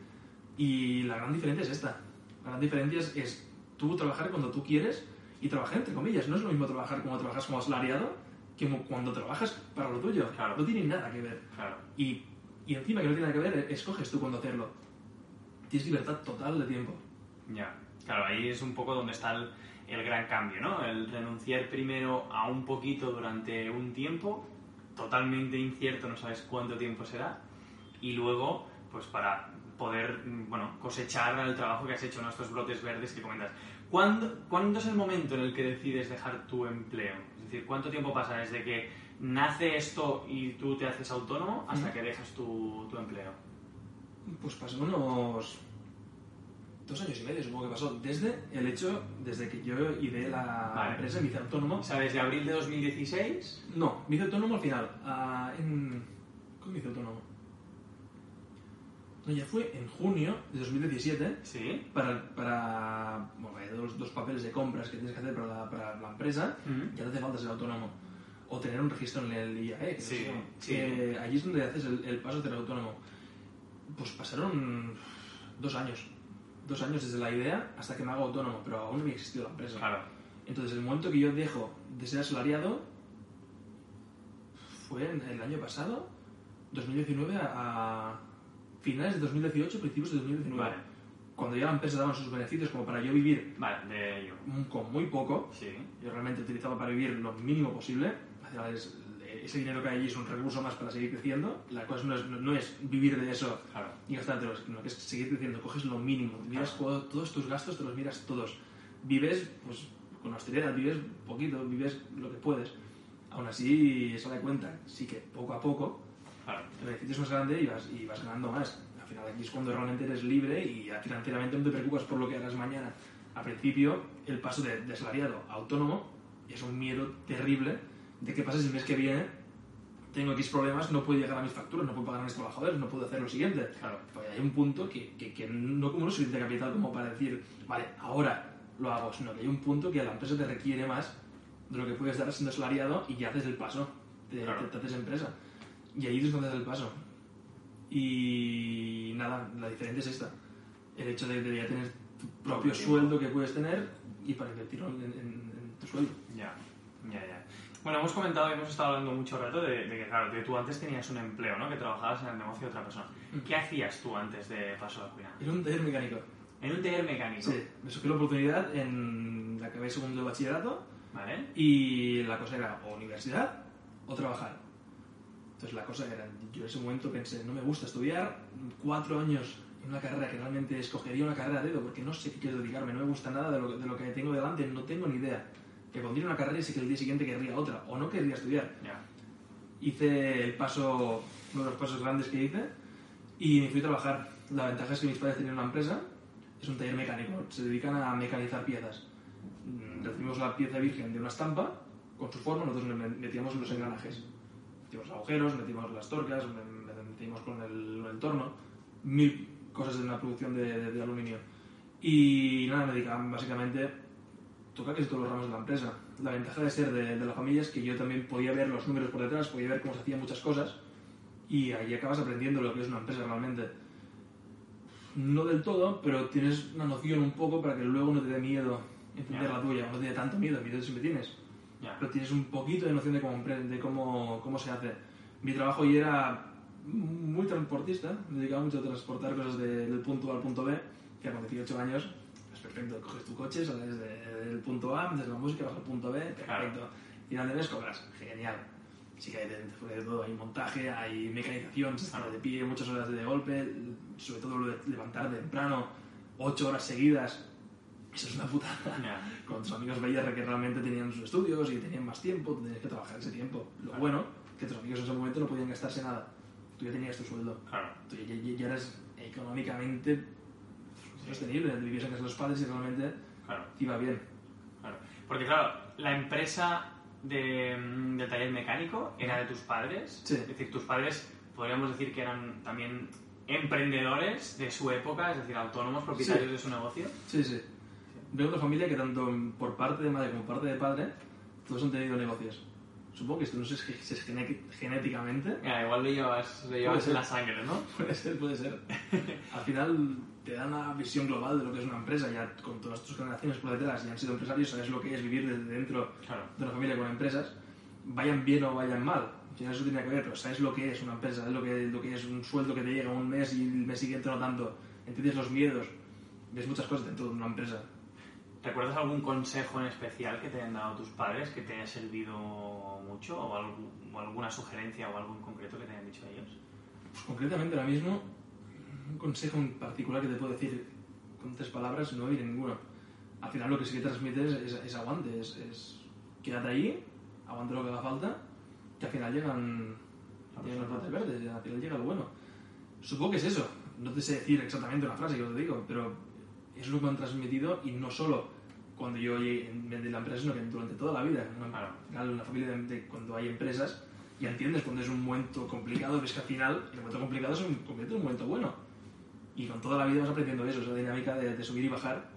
S4: y la gran diferencia es esta. La gran diferencia es, es tú trabajar cuando tú quieres y trabajar entre comillas. No es lo mismo trabajar como trabajas como asalariado que cuando trabajas para lo tuyo.
S2: Claro.
S4: No tiene nada que ver.
S2: Claro.
S4: Y, y encima que no tiene nada que ver, escoges tú cuándo hacerlo. Tienes libertad total de tiempo.
S2: Ya, claro, ahí es un poco donde está el, el gran cambio, ¿no? El renunciar primero a un poquito durante un tiempo, totalmente incierto, no sabes cuánto tiempo será, y luego, pues para poder, mm, bueno, cosechar el trabajo que has hecho, ¿no? Estos brotes verdes que comentas. ¿Cuándo, ¿Cuándo es el momento en el que decides dejar tu empleo? Es decir, ¿cuánto tiempo pasa desde que nace esto y tú te haces autónomo hasta
S4: Ujú.
S2: que dejas tu, tu empleo?
S4: Pues pasó unos dos años y medio, supongo que pasó. Desde el hecho, desde que yo ideé la
S2: Vale.
S4: empresa, me hice autónomo.
S2: O sea, desde abril de 2016
S4: No, me hice autónomo al final. ah, en... ¿Cómo me hice autónomo? No, ya fue en junio de 2017
S2: Sí.
S4: para, para bueno, hay dos, dos papeles de compras que tienes que hacer para la, para la empresa.
S2: Ujú.
S4: Ya no hace falta ser autónomo. O tener un registro en el IAE. que
S2: Sí,
S4: no
S2: sí.
S4: que allí es donde haces el, el paso de ser autónomo. Pues pasaron dos años. Dos años desde la idea hasta que me hago autónomo, pero aún no había existido la empresa.
S2: Claro.
S4: Entonces, el momento que yo dejo de ser asalariado fue en el año pasado, 2019, a, a finales de 2018, principios de 2019.
S2: Vale.
S4: Cuando ya la empresa daba sus beneficios como para yo vivir
S2: Vale, de ello.
S4: con muy poco,
S2: Sí.
S4: yo realmente utilizaba para vivir lo mínimo posible. Ese dinero que hay allí es un recurso más para seguir creciendo. La cosa no es, no, es vivir de eso
S2: Claro.
S4: y gastártelo, sino que es seguir creciendo. Coges lo mínimo, miras
S2: Claro.
S4: todos tus gastos, te los miras todos. Vives pues, con austeridad, vives poquito, vives lo que puedes. Aún así, eso da cuenta, sí que poco a poco
S2: Claro.
S4: el beneficio es más grande y vas, y vas ganando más. Al final aquí es cuando realmente eres libre y financieramente no te preocupas por lo que harás mañana. Al principio, el paso de, de asalariado a autónomo es un miedo terrible de qué pasa si el mes que viene tengo X problemas, no puedo llegar a mis facturas, no puedo pagar a mis trabajadores, no puedo hacer lo siguiente.
S2: Claro.
S4: Pues hay un punto que, que, que no como no suficiente capital como para decir, vale, ahora lo hago, sino que hay un punto que la empresa te requiere más de lo que puedes dar siendo asalariado y ya haces el paso, te,
S2: Claro.
S4: te- te haces empresa. Y ahí haces el paso. Y nada, la diferencia es esta. El hecho de, de ya tener tu propio
S2: tiempo.
S4: sueldo que puedes tener y para invertirlo en, en- en tu sueldo.
S2: Ya, ya, ya. Bueno, hemos comentado y hemos estado hablando mucho rato de, de que, claro, que tú antes tenías un empleo, ¿no? Que trabajabas en el negocio de otra persona. ¿Qué hacías tú antes de Paso de Cuina?
S4: Era un taller mecánico.
S2: En un taller mecánico.
S4: Sí, me surgió la oportunidad en la que había segundo de bachillerato
S2: ¿Vale?
S4: y la cosa era o universidad o trabajar. Entonces la cosa era, yo en ese momento pensé, no me gusta estudiar cuatro años en una carrera que realmente escogería una carrera a dedo porque no sé qué quiero dedicarme, no me gusta nada de lo, de lo que tengo delante, no tengo ni idea. Que pondría una carrera y sé que el día siguiente querría otra o no querría estudiar.
S2: Ya.
S4: Hice el paso, uno de los pasos grandes que hice y me fui a trabajar. La ventaja es que mis padres tenían una empresa, es un taller mecánico, se dedican a mecanizar piezas. Mm, Recibimos la pieza virgen de una estampa con su forma, nosotros metíamos los engranajes. Metimos agujeros, metimos las torcas, me- me- metimos con el, entorno, mil cosas de una producción de, de- de aluminio. Y nada, me dedicaban básicamente toca casi todos los ramos de la empresa. La ventaja de ser de, de la familia es que yo también podía ver los números por detrás, podía ver cómo se hacían muchas cosas y ahí acabas aprendiendo lo que es una empresa realmente. No del todo, pero tienes una noción un poco para que luego no te dé miedo encender
S2: Ya.
S4: la tuya, no te dé tanto miedo, miedo siempre tienes,
S2: Ya.
S4: pero tienes un poquito de noción de cómo, de cómo, cómo se hace. Mi trabajo ya era muy transportista, me dedicaba mucho a transportar cosas de- del punto A al punto B, que con 18 años es perfecto, coges tu coche, sales de- del punto A, metes la música, vas al punto B, perfecto.
S2: Claro.
S4: Final de mes cobras, genial. Sí que hay de, de todo, hay montaje, hay mecanización, se está de pie, muchas horas de golpe, sobre todo lo de levantar temprano, 8 horas seguidas, eso es una putada.
S2: Ya.
S4: Con tus amigos veías que realmente tenían sus estudios y tenían más tiempo, tú tenías que trabajar ese tiempo. Lo bueno, que tus amigos en ese momento no podían gastarse nada. Tú ya tenías tu sueldo.
S2: Claro.
S4: Tú ya, ya- ya eras económicamente sostenible, vivías en casa de los padres y realmente
S2: Claro.
S4: iba bien.
S2: Claro. Porque, claro, la empresa de, mm, del taller mecánico era de tus padres.
S4: Sí.
S2: Es decir, tus padres podríamos decir que eran también emprendedores de su época, es decir, autónomos, propietarios
S4: Sí.
S2: de su negocio.
S4: Sí, sí. De una familia que tanto por parte de madre como parte de padre, todos han tenido negocios. Supongo que esto no sé si es genéticamente,
S2: Mira, igual lo llevas, lo llevas en la sangre, ¿no?
S4: Puede ser, puede ser. Al final te dan una visión global de lo que es una empresa, ya con todas tus generaciones por detrás, ya han sido empresarios, sabes lo que es vivir desde dentro
S2: Claro.
S4: de una familia con empresas, vayan bien o vayan mal. Al final eso tiene que ver, pero sabes lo que es una empresa, sabes lo que, lo que es un sueldo que te llega un mes y el mes siguiente no tanto, entiendes los miedos, ves muchas cosas dentro de una empresa.
S2: ¿Recuerdas algún consejo en especial que te hayan dado tus padres que te haya servido mucho? ¿O, algu- o alguna sugerencia o algo en concreto que te hayan dicho ellos?
S4: Pues concretamente ahora mismo, un consejo en particular que te puedo decir con tres palabras, no hay ninguno. Al final lo que sí que transmites es, es aguante, es, es quédate ahí, aguante lo que haga falta, que al final llegan, llegan los brotes verdes, al final llega lo bueno. Supongo que es eso, no te sé decir exactamente una frase que os digo, pero es lo que me han transmitido y no solo cuando yo en de la empresa, sino que durante toda la vida. Una,
S2: Claro.
S4: final, una familia de, de- cuando hay empresas, ya entiendes cuando es un momento complicado, ves que al final el momento complicado convierte en un momento bueno. Y con toda la vida vas aprendiendo eso, esa dinámica de, de subir y bajar,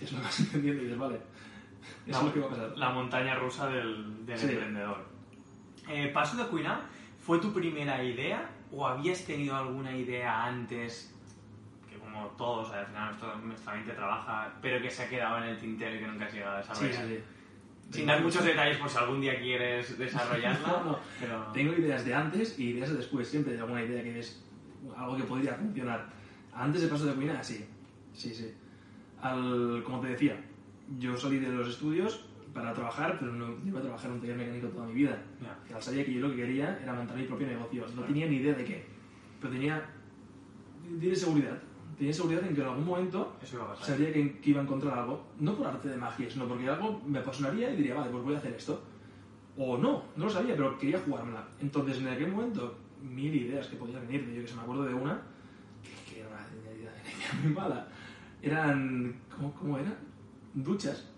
S4: es lo que vas entendiendo y dices, vale, eso es lo que va a pasar.
S2: La montaña rusa del, del
S4: Sí.
S2: emprendedor. Eh, Paso de Cuina, ¿fue tu primera idea o habías tenido alguna idea antes? Como todos, al final nuestra, nuestra mente trabaja, pero que se ha quedado en el tintero y que nunca has llegado a
S4: Sí,
S2: desarrollar.
S4: sí, sí.
S2: Sin dar muchos detalles por si algún día quieres desarrollarla.
S4: No, no.
S2: Pero...
S4: Tengo ideas de antes y ideas de después. Siempre hay alguna idea que es algo que podría funcionar. Antes de paso de cuina, sí. Sí, sí. Al, como te decía, yo salí de los estudios para trabajar, pero no iba a trabajar en un taller mecánico toda mi vida. Final sabía que yo lo que quería era montar mi propio negocio. No tenía ni idea de qué. Pero tenía, tenía seguridad. Tenía seguridad en que en algún momento
S2: Eso iba a pasar.
S4: sabía que, que iba a encontrar algo, no por arte de magia, sino porque algo me apasionaría y diría, vale, pues voy a hacer esto. O no, no lo sabía, pero quería jugármela. Entonces, en aquel momento, mil ideas que podían venir. Yo que se me acuerdo de una, que, que era una idea, muy mala. Eran, ¿cómo, cómo era? Duchas.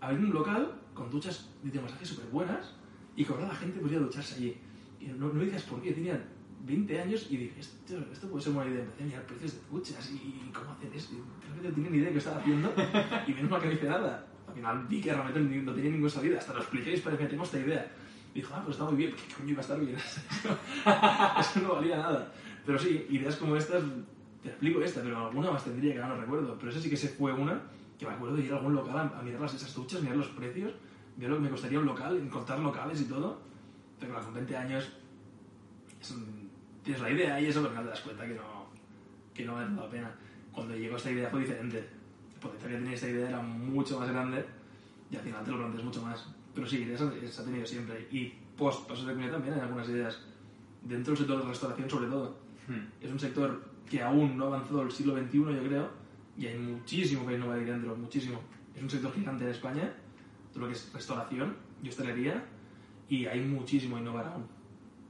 S4: Había un local con duchas de masaje súper buenas y cobrar a la gente podía ducharse allí. Y no, no dices por qué, tenían 20 años y dije, esto, esto puede ser buena idea. Empecé a mirar precios de duchas y, cómo hacer esto. Realmente no tenía ni idea de qué estaba haciendo y menos mal que no hice nada. Al final vi que realmente no tenía ninguna salida. Hasta lo expliqué y parecía que tengo esta idea. Y dijo, ah, pues está muy bien. ¿Qué coño iba a estar bien? Eso no valía nada. Pero sí, ideas como estas, te explico esta, pero alguna más tendría que ahora no recuerdo. Pero esa sí que se fue una que me acuerdo de ir a algún local a, mirar las, esas duchas, mirar los precios, ver lo que me costaría un local, encontrar locales y todo. Pero con 20 años es un- tienes la idea y eso, pero no te das cuenta que no, que no vale la pena. Cuando llegó esta idea fue diferente. El potencial que tenía esta idea era mucho más grande y al final te lo planteas mucho más. Pero sí, ideas se ha tenido siempre. Y post pasos de cuña también hay algunas ideas. Dentro del sector de la restauración sobre todo.
S2: Hmm.
S4: Es un sector que aún no ha avanzado el siglo XXI, yo creo, y hay muchísimo que innovar ahí dentro, muchísimo. Es un sector gigante en España, todo lo que es restauración y hostelería, y hay muchísimo a innovar aún.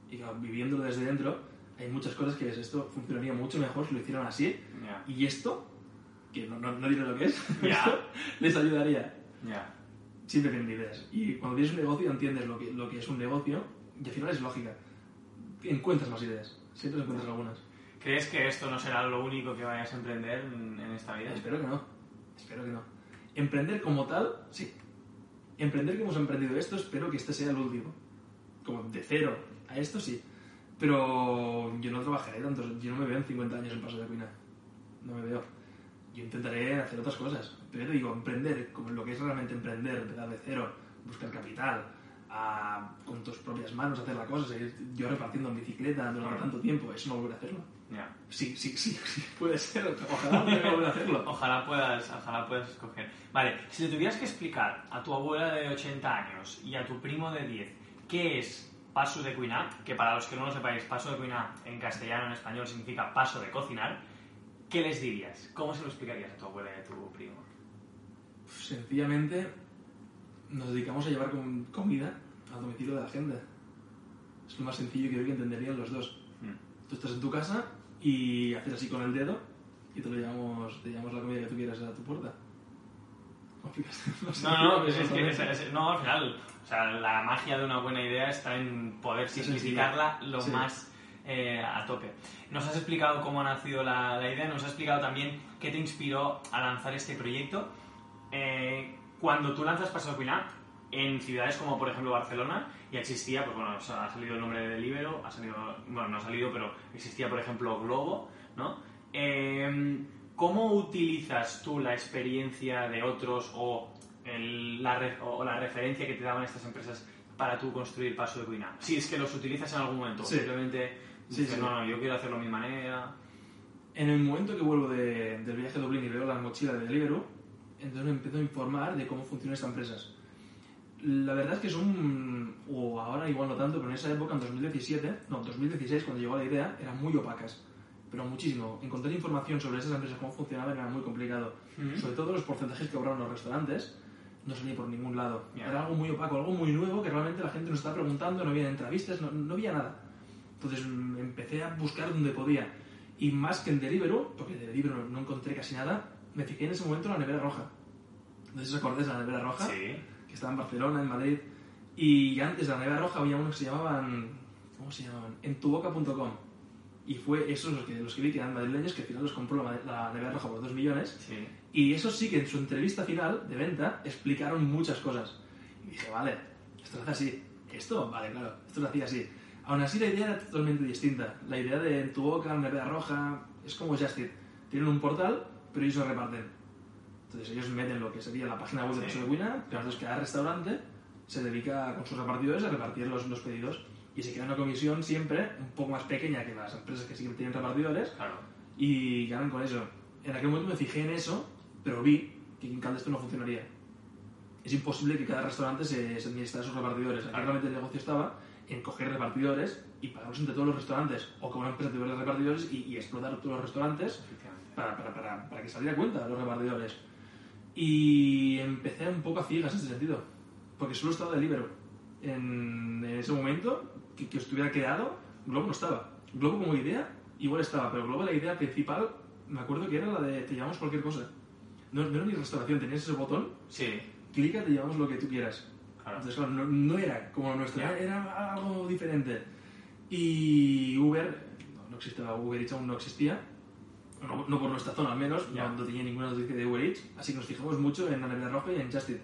S4: Y claro, viviéndolo desde dentro, hay muchas cosas que es, esto funcionaría mucho mejor si lo hicieran así, y esto, que no, no, no diré lo que es, esto les ayudaría. Siempre tienen ideas. Y cuando tienes un negocio entiendes lo que, lo que es un negocio, y al final es lógica. Encuentras más ideas, siempre encuentras algunas.
S2: ¿Crees que esto no será lo único que vayas a emprender en, esta vida?
S4: Espero que no. Espero que no. Emprender como tal, sí. Emprender como hemos emprendido esto, espero que este sea el último. Como de cero a esto, sí. Pero yo no trabajaré tanto. Yo no me veo en 50 años en paso de cuina. No me veo. Yo intentaré hacer otras cosas. Pero digo, emprender, como lo que es realmente emprender, empezar de cero, buscar capital, a- con tus propias manos hacer la cosa, seguir yo repartiendo en bicicleta durante tanto tiempo, eso no volveré a hacerlo.
S2: Ya.
S4: Sí, sí, sí, sí, puede ser. Ojalá pudiera volver a hacerlo.
S2: Ojalá puedas, ojalá puedas escoger. Vale, si le tuvieras que explicar a tu abuela de 80 años y a tu primo de 10 qué es paso de cuinar, que para los que no lo sepáis, paso de cuinar en castellano, en español, significa paso de cocinar, ¿qué les dirías? ¿Cómo se lo explicarías a tu abuela y a tu primo?
S4: Sencillamente nos dedicamos a llevar com- comida al domicilio de la gente. Es lo más sencillo que creo que entenderían los dos.
S2: Mm.
S4: Tú estás en tu casa y haces así con el dedo y te lo llevamos, te llevamos la comida que tú quieras a tu puerta.
S2: No, no, es que
S4: es-
S2: no, al final, o sea, la magia de una buena idea está en poder simplificarla
S4: sí.
S2: lo
S4: Sí.
S2: más eh, a tope. Nos has explicado cómo ha nacido la, la idea, nos has explicado también qué te inspiró a lanzar este proyecto. Eh, cuando tú lanzas Paso Cuinar, en ciudades como por ejemplo Barcelona, ya existía, pues bueno, ha salido el nombre de Libero, ha salido, bueno, no ha salido, pero existía por ejemplo Globo, ¿no? Eh, ¿Cómo utilizas tú la experiencia de otros o, el- la, re- o la referencia que te daban estas empresas para tú construir Paso de Cuinar? Si es que los utilizas en algún momento,
S4: Sí.
S2: simplemente dices,
S4: sí.
S2: no, no, yo quiero hacerlo a mi manera.
S4: En el momento que vuelvo de- del viaje a Dublín y veo la mochila de Deliveroo, entonces me empiezo a informar de cómo funcionan estas empresas. La verdad es que son, o ahora igual no tanto, pero en esa época, en 2017, no, 2016, cuando llegó la idea, eran muy opacas. Pero muchísimo. Encontrar información sobre esas empresas, cómo funcionaban, era muy complicado. Sobre todo los porcentajes que cobraban los restaurantes, no salía por ningún lado.
S2: Ya.
S4: Era algo muy opaco, algo muy nuevo que realmente la gente nos estaba preguntando, no había entrevistas, no, no había nada. Entonces mm, empecé a buscar donde podía. Y más que en Deliveroo, porque de Deliveroo no encontré casi nada, me fijé en ese momento en la nevera roja. No sé si os acordáis de la nevera roja,
S2: Sí.
S4: que estaba en Barcelona, en Madrid. Y antes de la nevera roja había unos que se llamaban. ¿Cómo se llamaban? Entuboca.com. Y fue esos los que, los que vi que eran madrileños, que al final los compró la, la nevera roja por 2 millones.
S2: Sí.
S4: Y esos sí que en su entrevista final de venta explicaron muchas cosas. Y dije, vale, esto se hace así. Esto, vale, claro, esto se hacía así. Aún así la idea era totalmente distinta. La idea de en tu boca, una nevera roja, es como Just Eat. Tienen un portal, pero ellos lo reparten. Entonces ellos meten lo que sería la página web de
S2: Sí.
S4: De Cuina, pero entonces cada restaurante se dedica con sus repartidores a repartir los, los pedidos. Y se queda una comisión siempre un poco más pequeña que las empresas que sí que tienen repartidores,
S2: Claro.
S4: y ganan con eso. En aquel momento me fijé en eso, pero vi que en Calde esto no funcionaría. Es imposible que cada restaurante se, se administrara sus repartidores. Realmente el negocio estaba en coger repartidores y pagarlos entre todos los restaurantes, o que una empresa tuviera repartidores y, y explotar todos los restaurantes para, para, para, para que saliera cuenta los repartidores. Y empecé un poco a ciegas en ese sentido, porque solo estaba Deliveroo. En, en ese momento, que, que estuviera creado, Globo no estaba. Globo como idea, igual estaba, pero Globo la idea principal, me acuerdo que era la de te llamamos cualquier cosa. No, no era ni restauración, tenías ese botón,
S2: Sí,
S4: clica, te llamamos lo que tú quieras.
S2: claro.
S4: Entonces, claro, no, no era como nuestro,
S2: Ya.
S4: era algo diferente. Y Uber, no, no existía, Uber Eats aún no existía, no, no por nuestra zona al menos,
S2: Ya.
S4: no, tenía ninguna noticia de Uber Eats, así que nos fijamos mucho en la roja y en Just Eat.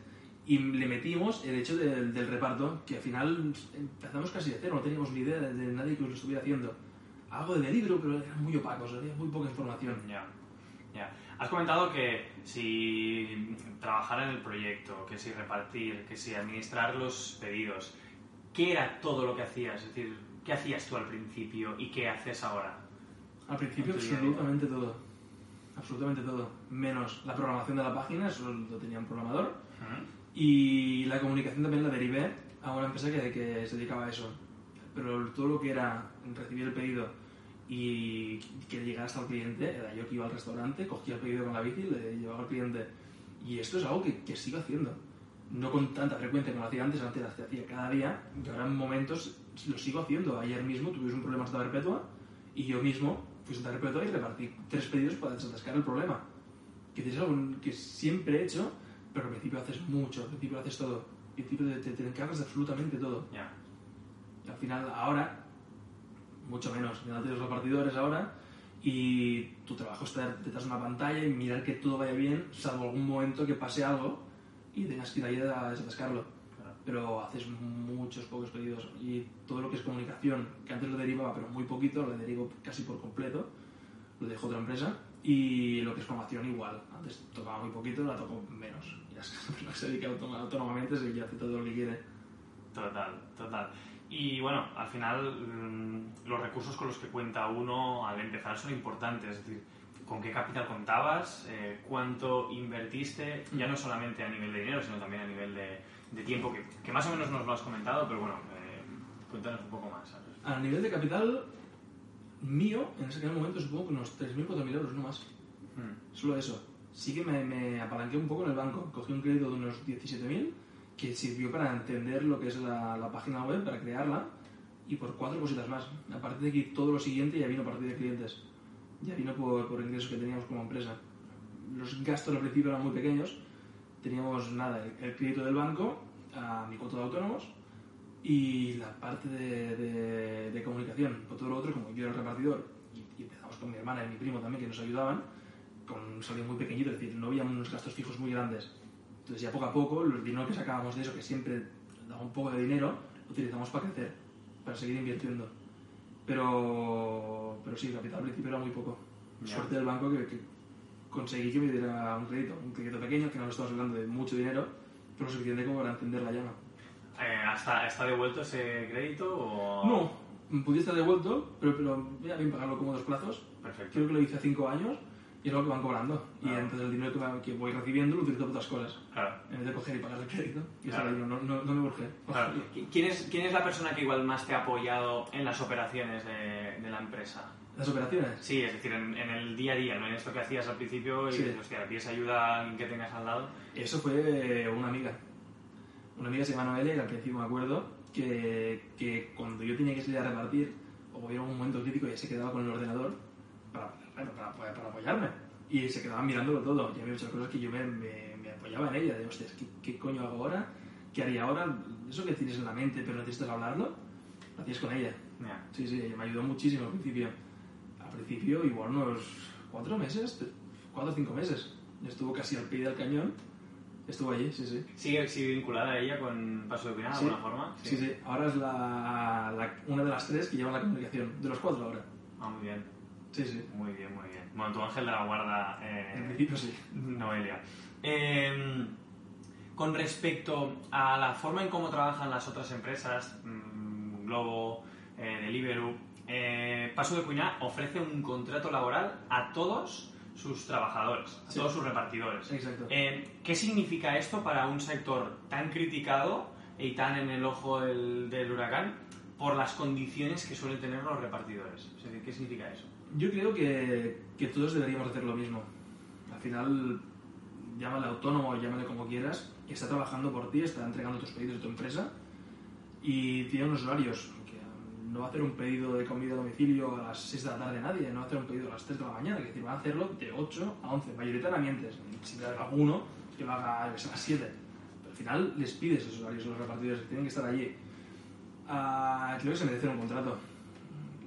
S4: Y le metimos el hecho del, del reparto, que al final empezamos casi de cero, no teníamos ni idea de, de nadie que lo estuviera haciendo. algo de delivery, pero eran muy opacos, había muy poca información.
S2: Ya, ya. Has comentado que si trabajar en el proyecto, que si repartir, que si administrar los pedidos, ¿qué era todo lo que hacías? Es decir, ¿qué hacías tú al principio y qué haces ahora?
S4: Al principio absolutamente todo. Absolutamente todo. Menos la programación de la página, eso lo tenía un programador.
S2: Ujú.
S4: Y la comunicación también la derivé a una empresa que, que se dedicaba a eso. Pero todo lo que era recibir el pedido y que llegara hasta el cliente, era yo que iba al restaurante, cogía el pedido con la bici le llevaba al cliente. Y esto es algo que, que sigo haciendo. No con tanta frecuencia como lo hacía antes, antes lo hacía cada día, y ahora en momentos lo sigo haciendo. Ayer mismo tuvimos un problema Santa Perpetua y yo mismo fui a Santa Perpetua y repartí tres pedidos para desatascar el problema. Que es algo que siempre he hecho, pero al principio haces mucho, al principio haces todo. Al principio te, te, encargas de absolutamente todo.
S2: Ya.
S4: Y al final, ahora, mucho menos. Ya tienes repartidores ahora y tu trabajo es estar detrás de una pantalla y mirar que todo vaya bien, salvo algún momento que pase algo y tengas que ir ahí a desatascarlo.
S2: Claro.
S4: Pero haces muchos pocos pedidos y todo lo que es comunicación, que antes lo derivaba, pero muy poquito, lo derivo casi por completo, lo dejo otra empresa. Y lo que es formación, igual. Antes tocaba muy poquito, la toco menos. Ya que se dedica autónoma- autónomamente, se ya hace todo lo que quiere.
S2: Total, total. Y bueno, al final mm, los recursos con los que cuenta uno al empezar son importantes. Es decir, con qué capital contabas, Eh, cuánto invertiste, ya no solamente a nivel de dinero, sino también a nivel de, de tiempo, que, que más o menos nos lo has comentado, pero bueno, eh, cuéntanos un poco más.
S4: A nivel de capital mío, en ese momento supongo que unos 3.000, 4.000 euros, no más.
S2: Mm,
S4: Solo eso. Sí que me, me apalanqué un poco en el banco. Cogí un crédito de unos 17.000 que sirvió para entender lo que es la, la página web, para crearla y por cuatro cositas más. A partir de aquí todo lo siguiente ya vino a partir de clientes. Ya vino por, por ingresos que teníamos como empresa. Los gastos al principio eran muy pequeños. Teníamos nada, el, el crédito del banco, a mi cuota de autónomos y la parte de, de- de comunicación. Por todo lo otro, como yo era el repartidor y, y empezamos con mi hermana y mi primo también que nos ayudaban, con un salario muy pequeñito, es decir, no había unos gastos fijos muy grandes. Entonces ya poco a poco, el dinero que sacábamos de eso, que siempre daba un poco de dinero, lo utilizamos para crecer, para seguir invirtiendo. Pero, pero sí, el capital al principio era muy poco.
S2: Ya.
S4: Suerte del banco que, que conseguí que me diera un crédito, un crédito pequeño, que no lo estamos hablando de mucho dinero, pero suficiente como para entender la llama.
S2: Eh, ¿hasta, ¿Está devuelto ese crédito o...?
S4: No, pudiera estar devuelto, pero, pero ya bien pagarlo como dos plazos.
S2: Perfecto.
S4: Creo que lo hice a cinco años y es lo que van cobrando. Y
S2: Ah.
S4: entonces el dinero que, voy recibiendo lo utilizo para otras cosas.
S2: Claro.
S4: En vez de coger y pagar el crédito. Y
S2: Claro.
S4: no, no, no me urge.
S2: Claro. ¿Quién es, ¿Quién es la persona que igual más te ha apoyado en las operaciones de, de la empresa?
S4: Las operaciones.
S2: Sí, es decir, en, en el día a día, no en esto que hacías al principio y
S4: Sí.
S2: dices, hostia, pides ayuda a alguien que tengas al lado.
S4: Eso fue una amiga. Una amiga se llama Noelia, que al principio me acuerdo que, que cuando yo tenía que salir a repartir, o hubiera un momento crítico, ella se quedaba con el ordenador para, para, para, para apoyarme. Y se quedaba mirándolo todo. Y había muchas cosas que yo me, me, me apoyaba en ella. De, hostias, ¿qué, ¿qué coño hago ahora? ¿Qué haría ahora? Eso que tienes en la mente, pero necesitas hablarlo, lo hacías con ella.
S2: Ya.
S4: Sí, sí, me ayudó muchísimo al principio. Al principio, igual unos cuatro meses, cuatro o cinco meses. Estuvo casi al pie del cañón. Estuvo allí, sí, sí.
S2: ¿Sigue, sigue vinculada a ella con Paso de Opinión de
S4: Sí.
S2: alguna forma?
S4: Sí, sí. Ahora es la, la- una de las tres que llevan la comunicación. De los cuatro ahora.
S2: Ah, muy bien.
S4: Sí, sí.
S2: Muy bien, muy bien. Bueno, tu ángel de la guarda,
S4: En
S2: eh,
S4: principio sí.
S2: Noelia. Eh, con respecto a la forma en cómo trabajan las otras empresas, mm, Globo, eh, Deliveroo, eh, Paso de Cuñá ofrece un contrato laboral a todos sus trabajadores, a
S4: Sí.
S2: todos sus repartidores.
S4: Exacto.
S2: Eh, ¿Qué significa esto para un sector tan criticado y tan en el ojo del, del huracán por las condiciones que suelen tener los repartidores? Es decir, ¿qué significa eso?
S4: Yo creo que, que todos deberíamos hacer lo mismo. Al final, llámale autónomo, llámale como quieras, está trabajando por ti, está entregando tus pedidos de tu empresa y tiene unos horarios. Que no va a hacer un pedido de comida a domicilio a las 6 de la tarde nadie, no va a hacer un pedido a las 3 de la mañana, es decir, va a hacerlo de 8 a 11, mayoritariamente. Si hay alguno que lo haga que a las 7. Pero al final les pides esos horarios a los repartidores que tienen que estar allí. Ah, creo que se merecen un contrato.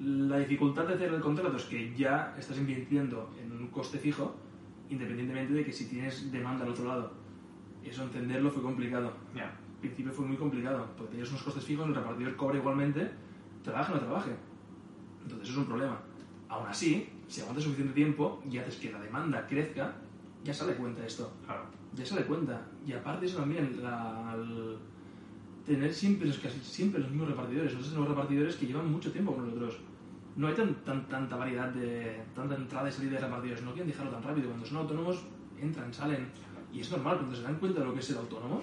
S4: La dificultad de hacer el contrato es que ya estás invirtiendo en un coste fijo, independientemente de que si tienes demanda al otro lado. Eso entenderlo fue complicado.
S2: Ya.
S4: Al principio fue muy complicado, porque tenías unos costes fijos, el repartidor cobra igualmente, trabaje o no trabaje. Entonces eso es un problema. Aún así, si aguantas suficiente tiempo y haces que la demanda crezca, ya sale cuenta esto.
S2: Claro.
S4: Ya se le cuenta. Y aparte eso también, la- al tener siempre, los- casi siempre los mismos repartidores. Nosotros tenemos repartidores que llevan mucho tiempo con nosotros. No hay tan, tan- tanta variedad de... tanta entrada y salida de repartidores. No quieren dejarlo tan rápido. Cuando son autónomos, entran, salen. Y es normal, cuando se dan cuenta de lo que es ser autónomo,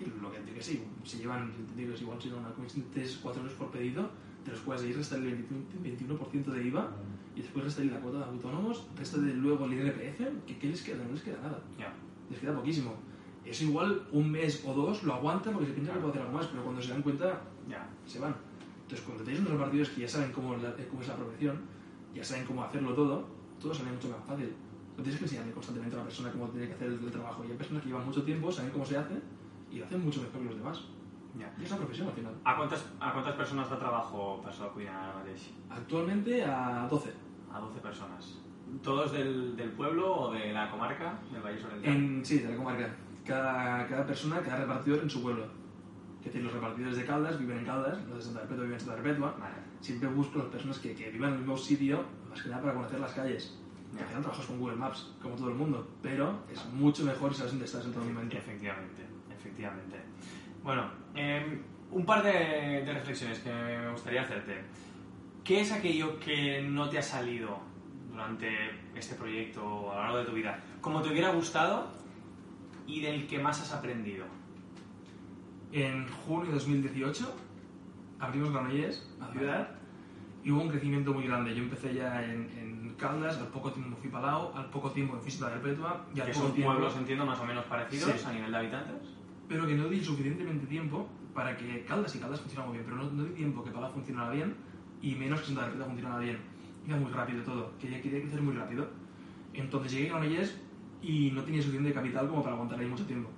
S4: y lo que te que sí, se llevan, digo, igual si no una comisión de 3 4 euros por pedido, de los cuales ahí resta el 21%, 21 de IVA y después resta la cuota de autónomos, resta de luego el IRPF, que ¿qué les queda? No les queda nada
S2: Ya.
S4: les queda poquísimo. Eso igual un mes o dos lo aguanta porque se piensa que puede hacer algo más, pero cuando se dan cuenta
S2: Ya.
S4: se van. Entonces, cuando tenéis unos repartidores que ya saben cómo, la- eh, cómo es la profesión, ya saben cómo hacerlo todo, todo sale mucho más fácil. No tienes que enseñarle constantemente a una persona cómo tiene que hacer el, el trabajo. Y hay personas que llevan mucho tiempo, saben cómo se hace y lo hacen mucho mejor que los demás.
S2: Ya.
S4: Y es la profesión al final.
S2: A quantes, a quantes persones de trabajo pasó a cuidar ara mateix?
S4: Actualmente a 12.
S2: A 12 personas. ¿Todos del, del pueblo o de la comarca del Valle Oriental?
S4: En, sí, de la comarca. Cada, cada persona, cada repartidor en su pueblo. Que decir, los repartidores de Caldas viven en Caldas, los de Santa Perpetua viven en Santa Perpetua.
S2: Vale.
S4: Siempre busco las personas que, que vivan en el mismo sitio, más que nada para conocer las calles. Que final trabajas con Google Maps, como todo el mundo, pero es mucho mejor si sabes dónde estás en todo momento.
S2: Efectivamente, efectivamente. Bueno, eh, un par de, de reflexiones que me gustaría hacerte. ¿Qué es aquello que no te ha salido durante este proyecto o a lo largo de tu vida? Como te hubiera gustado y del que más has aprendido.
S4: En junio de 2018 abrimos Granollers, la ciudad, y hubo un crecimiento muy grande. Yo empecé ya en, en Caldas, al poco tiempo fui Palau, al poco tiempo me fui a Santa Perpetua, y al
S2: Que
S4: poco
S2: son
S4: tiempo...
S2: pueblos, entiendo, más o menos parecidos
S4: Sí.
S2: a nivel de habitantes.
S4: pero que no di suficientemente tiempo para que Caldas y Caldas funcionaran muy bien, pero no, no di tiempo que Palau funcionara bien y menos que Santa Perpetua funcionara bien. Iba muy rápido todo, quería, quería crecer muy rápido. Entonces llegué a Granollers y no tenía suficiente capital como para aguantar ahí mucho tiempo.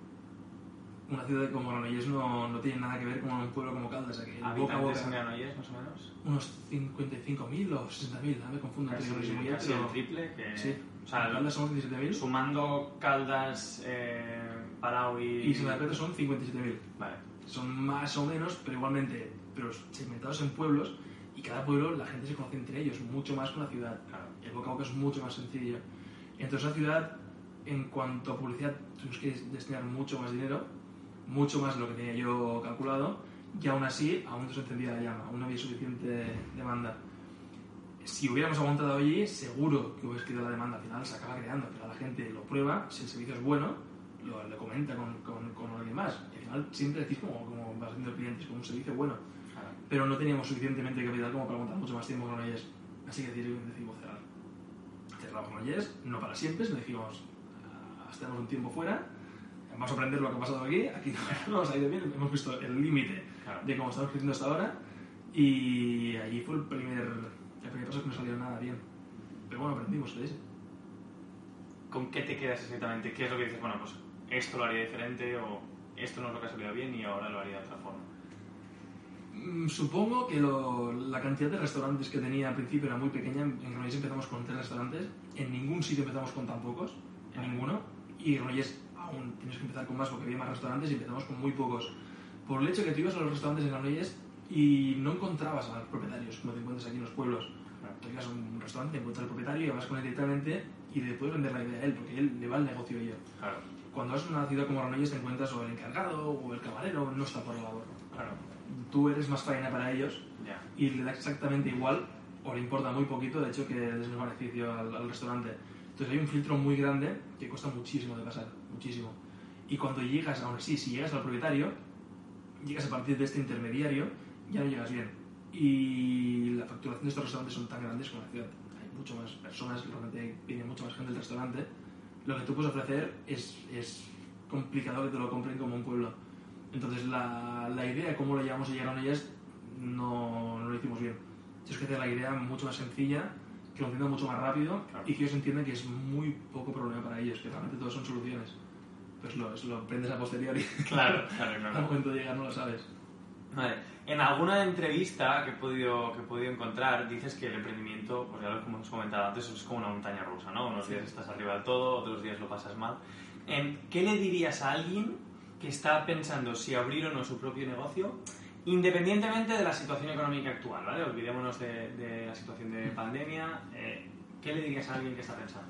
S4: Una ciudad como Granollers no, no tiene nada que ver con un pueblo como Caldas, que boca a
S2: Habitantes en
S4: boca,
S2: Granollers, más o menos.
S4: unos 55.000 o 60.000, a me confundo entre
S2: Casi,
S4: Mollet,
S2: casi el triple. Que,
S4: sí,
S2: O sea,
S4: Caldas son 17.000
S2: sumando Caldas, eh, Palau y...
S4: y Santa Perpetua son 57.000.
S2: Vale.
S4: son más o menos, pero igualmente, pero segmentados en pueblos y cada pueblo la gente se conoce entre ellos, mucho más que una ciudad.
S2: Claro.
S4: El boca a boca es mucho más sencillo. Entonces la ciudad, en cuanto a publicidad, tuvimos que destinar mucho más dinero, mucho más de lo que tenía yo calculado, y aún así, aún no se encendía la llama, aún no había suficiente demanda. Si hubiéramos aguantado allí, seguro que hubiese quedado la demanda. Al final se acaba creando, al final la gente lo prueba, si el servicio es bueno, lo, le comenta con, con, con alguien más. Y al final siempre decís como, como vas haciendo clientes, como un servicio bueno. Pero no teníamos suficientemente capital como para aguantar mucho más tiempo con ellos. Así que decidimos, cerrar. Cerramos con ellos, no para siempre, sino dijimos, "Ah, estamos un tiempo fuera, vamos a aprender lo que ha pasado aquí, aquí no, no nos ha ido bien, hemos visto el límite
S2: Claro.
S4: de cómo estamos creciendo hasta ahora y allí fue el primer, el primer paso que no salió nada bien. Pero bueno, aprendimos de eso.
S2: ¿Con qué te quedas exactamente? ¿Qué es lo que dices? Bueno, pues esto lo haría diferente o esto no es lo que ha salido bien y ahora lo haría de otra forma.
S4: Mm, Supongo que lo- la cantidad de restaurantes que tenía al principio era muy pequeña. En Granollers empezamos con tres restaurantes. En ningún sitio empezamos con tan pocos. En ninguno. Y Granollers aún tienes que empezar con más porque había más restaurantes y empezamos con muy pocos. Por el hecho que tú ibas a los restaurantes en Granollers y no encontrabas a los propietarios como te encuentras aquí en los pueblos.
S2: Claro.
S4: Tú ibas a un restaurante, te encuentras al propietario y hablas con él directamente y le puedes vender la idea a él porque él le va el negocio a ello.
S2: Claro,
S4: Cuando vas a una ciudad como Granollers te encuentras o el encargado o el camarero, no está por la labor.
S2: claro,
S4: Tú eres más faena para ellos
S2: ya.
S4: y le da exactamente igual o le importa muy poquito de hecho que des un beneficio al, al restaurante. Entonces hay un filtro muy grande que cuesta muchísimo de pasar, muchísimo. Y cuando llegas, aún así, si llegas al propietario, llegas a partir de este intermediario, ya no llegas bien. Y la facturación de estos restaurantes son tan grandes como la ciudad. Hay mucho más personas, realmente viene mucha más gente al restaurante. Lo que tú puedes ofrecer es, es complicado que te lo compren como un pueblo. Entonces la, la idea de cómo lo llevamos a llegar a ellas no, no lo hicimos bien. Tienes que hacer la idea mucho más sencilla, que lo entiendan mucho más rápido
S2: Claro.
S4: y que ellos entiendan que es muy poco problema para ellos, que realmente todo son soluciones. Pues lo, lo aprendes a posteriori.
S2: Claro, claro,
S4: Al
S2: claro.
S4: momento de llegar no lo sabes.
S2: Vale. En alguna entrevista que he podido, que he podido encontrar, dices que el emprendimiento, pues ya lo hemos comentado antes, es como una montaña rusa, ¿no? Unos días estás arriba del todo, otros días lo pasas mal. ¿Qué le dirías a alguien que está pensando si abrir o no su propio negocio Independientemente de la situación económica actual, ¿vale? Olvidémonos de, de la situación de pandemia. eh, ¿Qué le dirías a alguien que está pensando?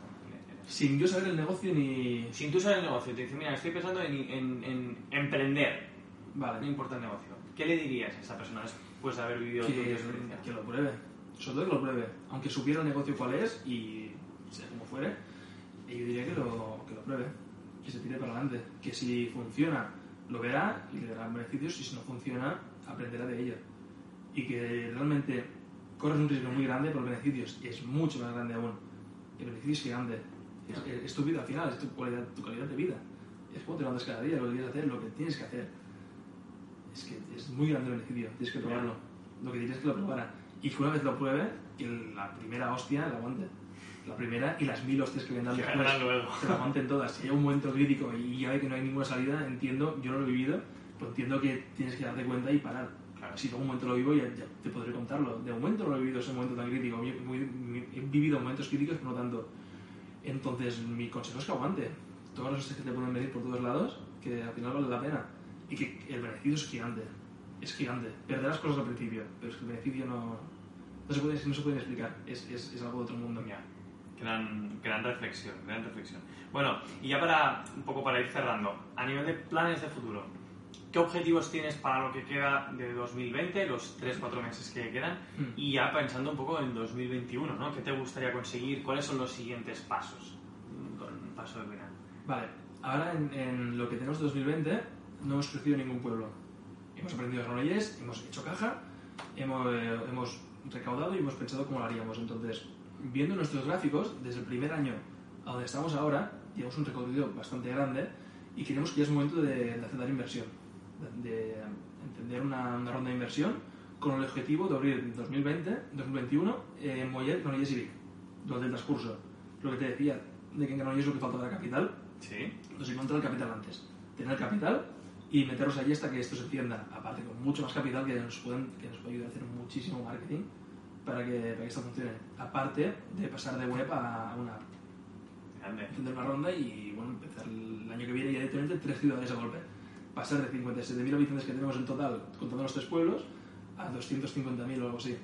S4: Sin yo saber el negocio ni...
S2: Sin tú saber el negocio, te dice, mira, estoy pensando en, en- en emprender, no
S4: Vale,
S2: importa el negocio. ¿Qué le dirías a esa persona después de haber vivido tu
S4: que,
S2: experiencia?
S4: que lo pruebe. Sobre todo que lo pruebe. Aunque supiera el negocio cuál es y sea como fuere, yo diría que lo, que lo pruebe. Que se tire para adelante. Que si funciona, lo verá y le dará beneficios. Y si no funciona, aprenderá de ello. Y que realmente corres un riesgo muy grande, pero el beneficio es, mucho más grande aún. El beneficio es gigante. Es, es- es tu vida al final, es tu calidad, tu calidad de vida. Es como te levantas cada día, lo que quieres hacer, lo que tienes que hacer. Es que es muy grande el beneficio, tienes que probarlo. Lo que diría es que lo probara. Y que una vez lo pruebe, que la primera hostia la aguante. La primera y las mil hostias que vendrán
S2: Que
S4: después.
S2: luego.
S4: Se la aguanten todas. Si hay un momento crítico y ya ve que no hay ninguna salida, entiendo, yo no lo he vivido, pero entiendo que tienes que darte cuenta y parar.
S2: Claro.
S4: Si en un momento lo vivo, ya, ya te podré contarlo. De momento no he vivido ese momento tan crítico. Muy- muy- he vivido momentos críticos, pero no tanto. Entonces, mi consejo es que aguante. Todas las hostias que te pueden venir por todos lados, que al final vale la pena. Y que el beneficio es gigante. Es gigante. Perderás cosas al principio, pero es que el beneficio no, no, se, puede, no se puede explicar. Es, es, es algo de otro mundo.
S2: Ya. Gran, gran reflexión, gran reflexión. Bueno, y ya para un poco para ir cerrando, a nivel de planes de futuro, ¿qué objetivos tienes para lo que queda de 2020, los 3-4 meses que quedan?
S4: Mm.
S2: Y ya pensando un poco en 2021, ¿no? ¿Qué te gustaría conseguir? ¿Cuáles son los siguientes pasos? Con paso de final.
S4: Vale, ahora en, en lo que tenemos de 2020 no hemos crecido en ningún pueblo. Hemos aprendido Granollers, hemos hecho caja, hemos, eh, hemos recaudado y hemos pensado cómo lo haríamos. Entonces, viendo nuestros gráficos, desde el primer año a donde estamos ahora, llevamos un recorrido bastante grande y creemos que ya es momento de, de aceptar inversión, de, de entender una, una ronda de inversión con el objetivo de abrir en 2020, 2021 eh, en Mollet, Granollers y Vic, durante el transcurso. Lo que te decía, de que en Granollers lo que falta de la capital,
S2: ¿Sí?
S4: nos encontrar el capital antes. Tener el capital y meternos allí hasta que esto se encienda. Aparte, con mucho más capital que nos, pueden, que nos puede ayudar a hacer muchísimo marketing para que, para que esto funcione. Aparte de pasar de web a una app.
S2: Grande.
S4: Encender una ronda y bueno, empezar el año que viene ya directamente tres ciudades a golpe. Pasar de 57.000 habitantes que tenemos en total, contando los tres pueblos, a 250.000 o algo así.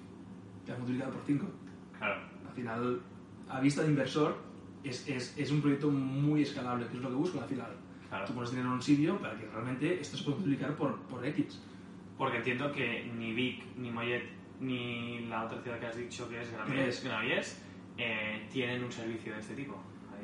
S4: Que has multiplicado por 5
S2: Claro.
S4: al final, a vista de inversor, es, es, es un proyecto muy escalable, que es lo que busco al final.
S2: Claro.
S4: Tú pones dinero en un sitio para que realmente esto se pueda multiplicar por, por X.
S2: Porque entiendo que ni Vic, ni Mollet, ni la otra ciudad que has dicho que es
S4: Granollers.
S2: Granollers, eh, tienen un servicio de este tipo.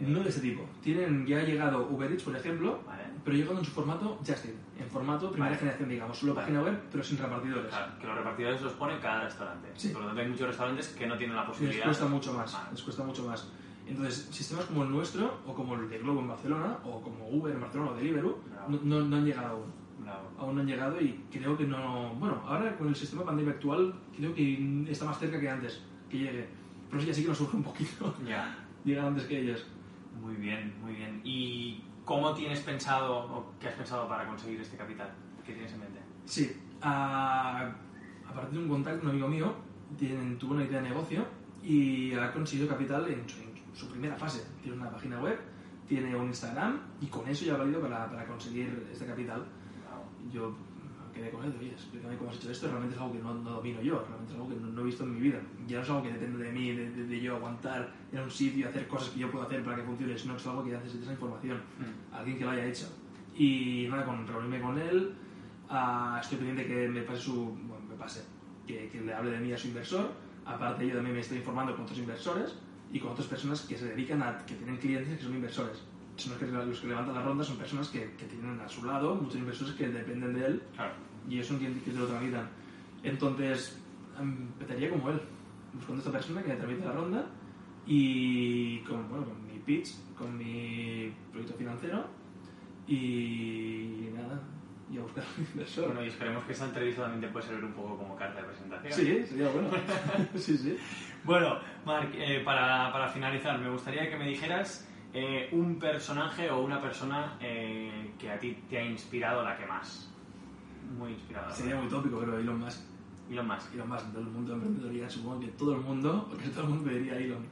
S4: No de este tipo. Tienen, ya ha llegado Uber Eats, por ejemplo,
S2: Vale.
S4: pero llegado en su formato Justin, en formato primera
S2: Vale.
S4: generación, digamos, solo
S2: Vale.
S4: página web, pero sin repartidores.
S2: Claro, que los repartidores los pone cada restaurante.
S4: Sí.
S2: Por lo tanto, hay muchos restaurantes que no tienen la
S4: Les
S2: posibilidad.
S4: cuesta mucho más, les cuesta mucho más. Entonces, sistemas como el nuestro, o como el de Globo en Barcelona, o como Uber en Barcelona, o Deliveroo, no, no, no han llegado aún.
S2: Bravo.
S4: aún no han llegado y creo que no... Bueno, ahora con el sistema de pandemia actual creo que está más cerca que antes que llegue. Pero sí, ya sí que nos surge un poquito
S2: Ya.
S4: llegar antes que ellos.
S2: Muy bien, muy bien. ¿Y cómo tienes pensado, o qué has pensado para conseguir este capital? ¿Qué tienes en mente?
S4: Sí, a, a partir de un contacto, un amigo mío tienen, tuvo una idea de negocio y ha conseguido capital en su, en su primera fase. Tiene una página web, tiene un Instagram y con eso ya ha valido para, para conseguir este capital.
S2: Bravo.
S4: yo quedé con él, oye, explícame cómo has hecho esto, realmente es algo que no, no domino yo, realmente es algo que no, no he visto en mi vida. Ya no es algo que depende de mí, de, de- de yo aguantar en un sitio y hacer cosas que yo puedo hacer para que funcione, sino que es algo que ya necesitas esa información,
S2: Mm.
S4: alguien que lo haya hecho. Y nada, con reunirme con él, ah, estoy pendiente que me pase su, bueno, me pase, que, que le hable de mí a su inversor, aparte yo también me estoy informando con otros inversores y con otras personas que se dedican a, que tienen clientes que son inversores. Son los que, los que levantan la ronda son personas que, que tienen a su lado muchos inversores que dependen de él
S2: Claro.
S4: y son quienes que te lo tramitan. Entonces, empezaría como él, buscando a esta persona que tramite la ronda y con, bueno, con mi pitch, con mi proyecto financiero y nada, y a buscar un inversor.
S2: Bueno, y esperemos que esta entrevista también te pueda servir un poco como carta de presentación.
S4: sí, sería bueno. sí, sí.
S2: Bueno, Marc, eh, para, para finalizar, me gustaría que me dijeras eh, un personaje o una persona eh, que a ti te ha inspirado la que más. Muy inspirada.
S4: Sería muy tópico, pero Elon Musk.
S2: Elon Musk.
S4: Elon Musk, del mundo de emprendedoría, supongo que todo el mundo, o que todo el mundo diría a Elon.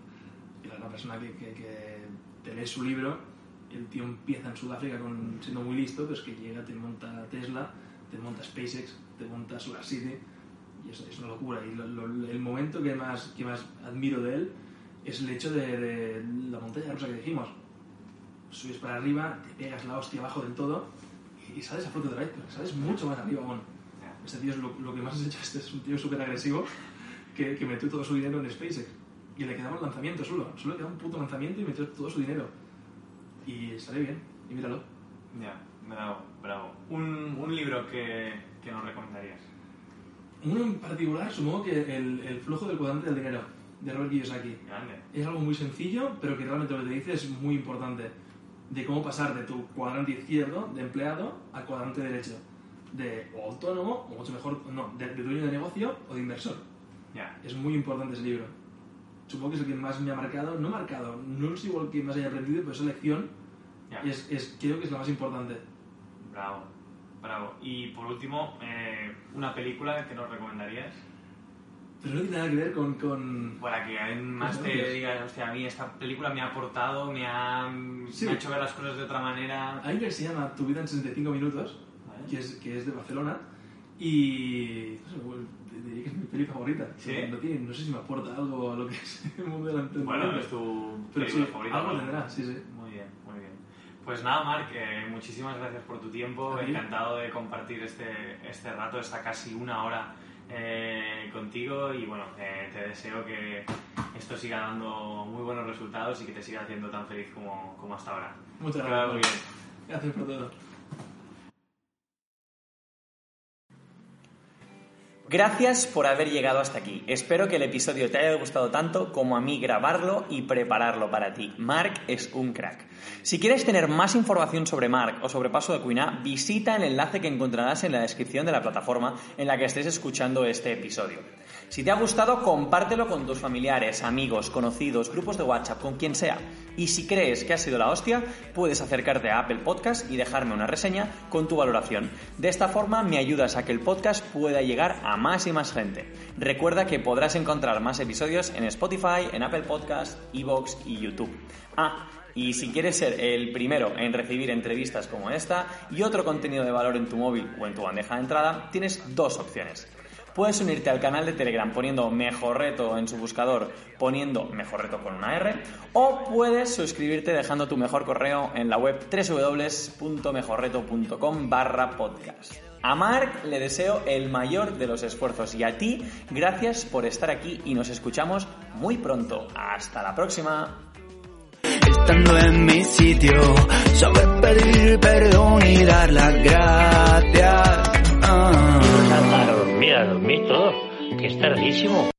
S4: Era una persona que, que, que te lees su libro, el tío empieza en Sudáfrica con, siendo muy listo, pues que llega, te monta Tesla, te monta SpaceX, te monta Solar City, y es, es una locura. Y lo- lo- el momento que más, que más admiro de él es el hecho de, de la montaña rusa que dijimos. Subes para arriba, te pegas la hostia abajo del todo y sales a flote otra vez, pero sales mucho más arriba aún. Este tío es lo, lo que más has hecho, este es un tío súper agresivo que, que metió todo su dinero en SpaceX. Y le quedaba un lanzamiento solo, solo le quedaba un puto lanzamiento y metió todo su dinero. Y sale bien, y míralo.
S5: Ya, bravo, bravo. Un, un libro que, que nos recomendarías.
S4: Uno en particular, supongo que el, el flujo del cuadrante del dinero, de Robert Kiyosaki.
S5: Grande.
S4: Es algo muy sencillo, pero que realmente lo que te dice es muy importante. De cómo pasar de tu cuadrante izquierdo, de empleado, al cuadrante derecho. De o autónomo, o mucho mejor, no, de, de dueño de negocio o de inversor.
S5: Ya,
S4: Es muy importante ese libro. Supongo que es el que más me ha marcado, no marcado, no es igual que más haya aprendido, pero esa lección
S5: ya.
S4: es, es, creo que es la más importante.
S5: Bravo, bravo. Y por último, eh, una película que nos recomendarías.
S4: Pero no tiene nada que ver con... con...
S5: Para que alguien más te
S4: obvios.
S5: diga, hostia, a mí esta película me ha aportado, me ha,
S4: Sí.
S5: me ha hecho ver las cosas de otra manera.
S4: Hay una que se llama Tu vida en 65 minutos,
S5: Vale.
S4: que es, que es de Barcelona, y no sé, bueno, diría que es mi peli favorita.
S5: ¿Sí?
S4: No, tiene- no sé si me aporta algo a lo que es el mundo del
S5: Bueno,
S4: entretenimiento.
S5: es tu
S4: pero
S5: película
S4: sí,
S5: favorita.
S4: algo
S5: ¿no?
S4: tendrá, sí, sí.
S5: Muy bien, muy bien. Pues nada, Marc, eh, muchísimas gracias por tu tiempo. Encantado de compartir este, este rato, esta casi una hora eh, contigo. Y bueno, eh, te deseo que esto siga dando muy buenos resultados y que te siga haciendo tan feliz como, como hasta ahora.
S4: Muchas gracias.
S5: muy bien.
S4: Gracias por todo.
S2: Gracias por haber llegado hasta aquí. Espero que el episodio te haya gustado tanto como a mí grabarlo y prepararlo para ti. Mark es un crack. Si quieres tener más información sobre Mark o sobre Paso de Cuina, visita el enlace que encontrarás en la descripción de la plataforma en la que estés escuchando este episodio. Si te ha gustado, compártelo con tus familiares, amigos, conocidos, grupos de WhatsApp, con quien sea. Y si crees que ha sido la hostia, puedes acercarte a Apple Podcast y dejarme una reseña con tu valoración. De esta forma me ayudas a que el podcast pueda llegar a más y más gente. Recuerda que podrás encontrar más episodios en Spotify, en Apple Podcast, Evox y YouTube. Ah, y si quieres ser el primero en recibir entrevistas como esta y otro contenido de valor en tu móvil o en tu bandeja de entrada, tienes dos opciones. Puedes unirte al canal de Telegram poniendo Mejor Reto en su buscador, poniendo Mejor Reto con una R, o puedes suscribirte dejando tu mejor correo en la web www.mejorreto.com barra podcast. A Marc le deseo el mayor de los esfuerzos y a ti, gracias por estar aquí y nos escuchamos muy pronto. Hasta la próxima.
S1: Estando en mi sitio, saber pedir perdón y dar las gracias. Ah.
S6: A dormir, a dormir todo, que es tardísimo.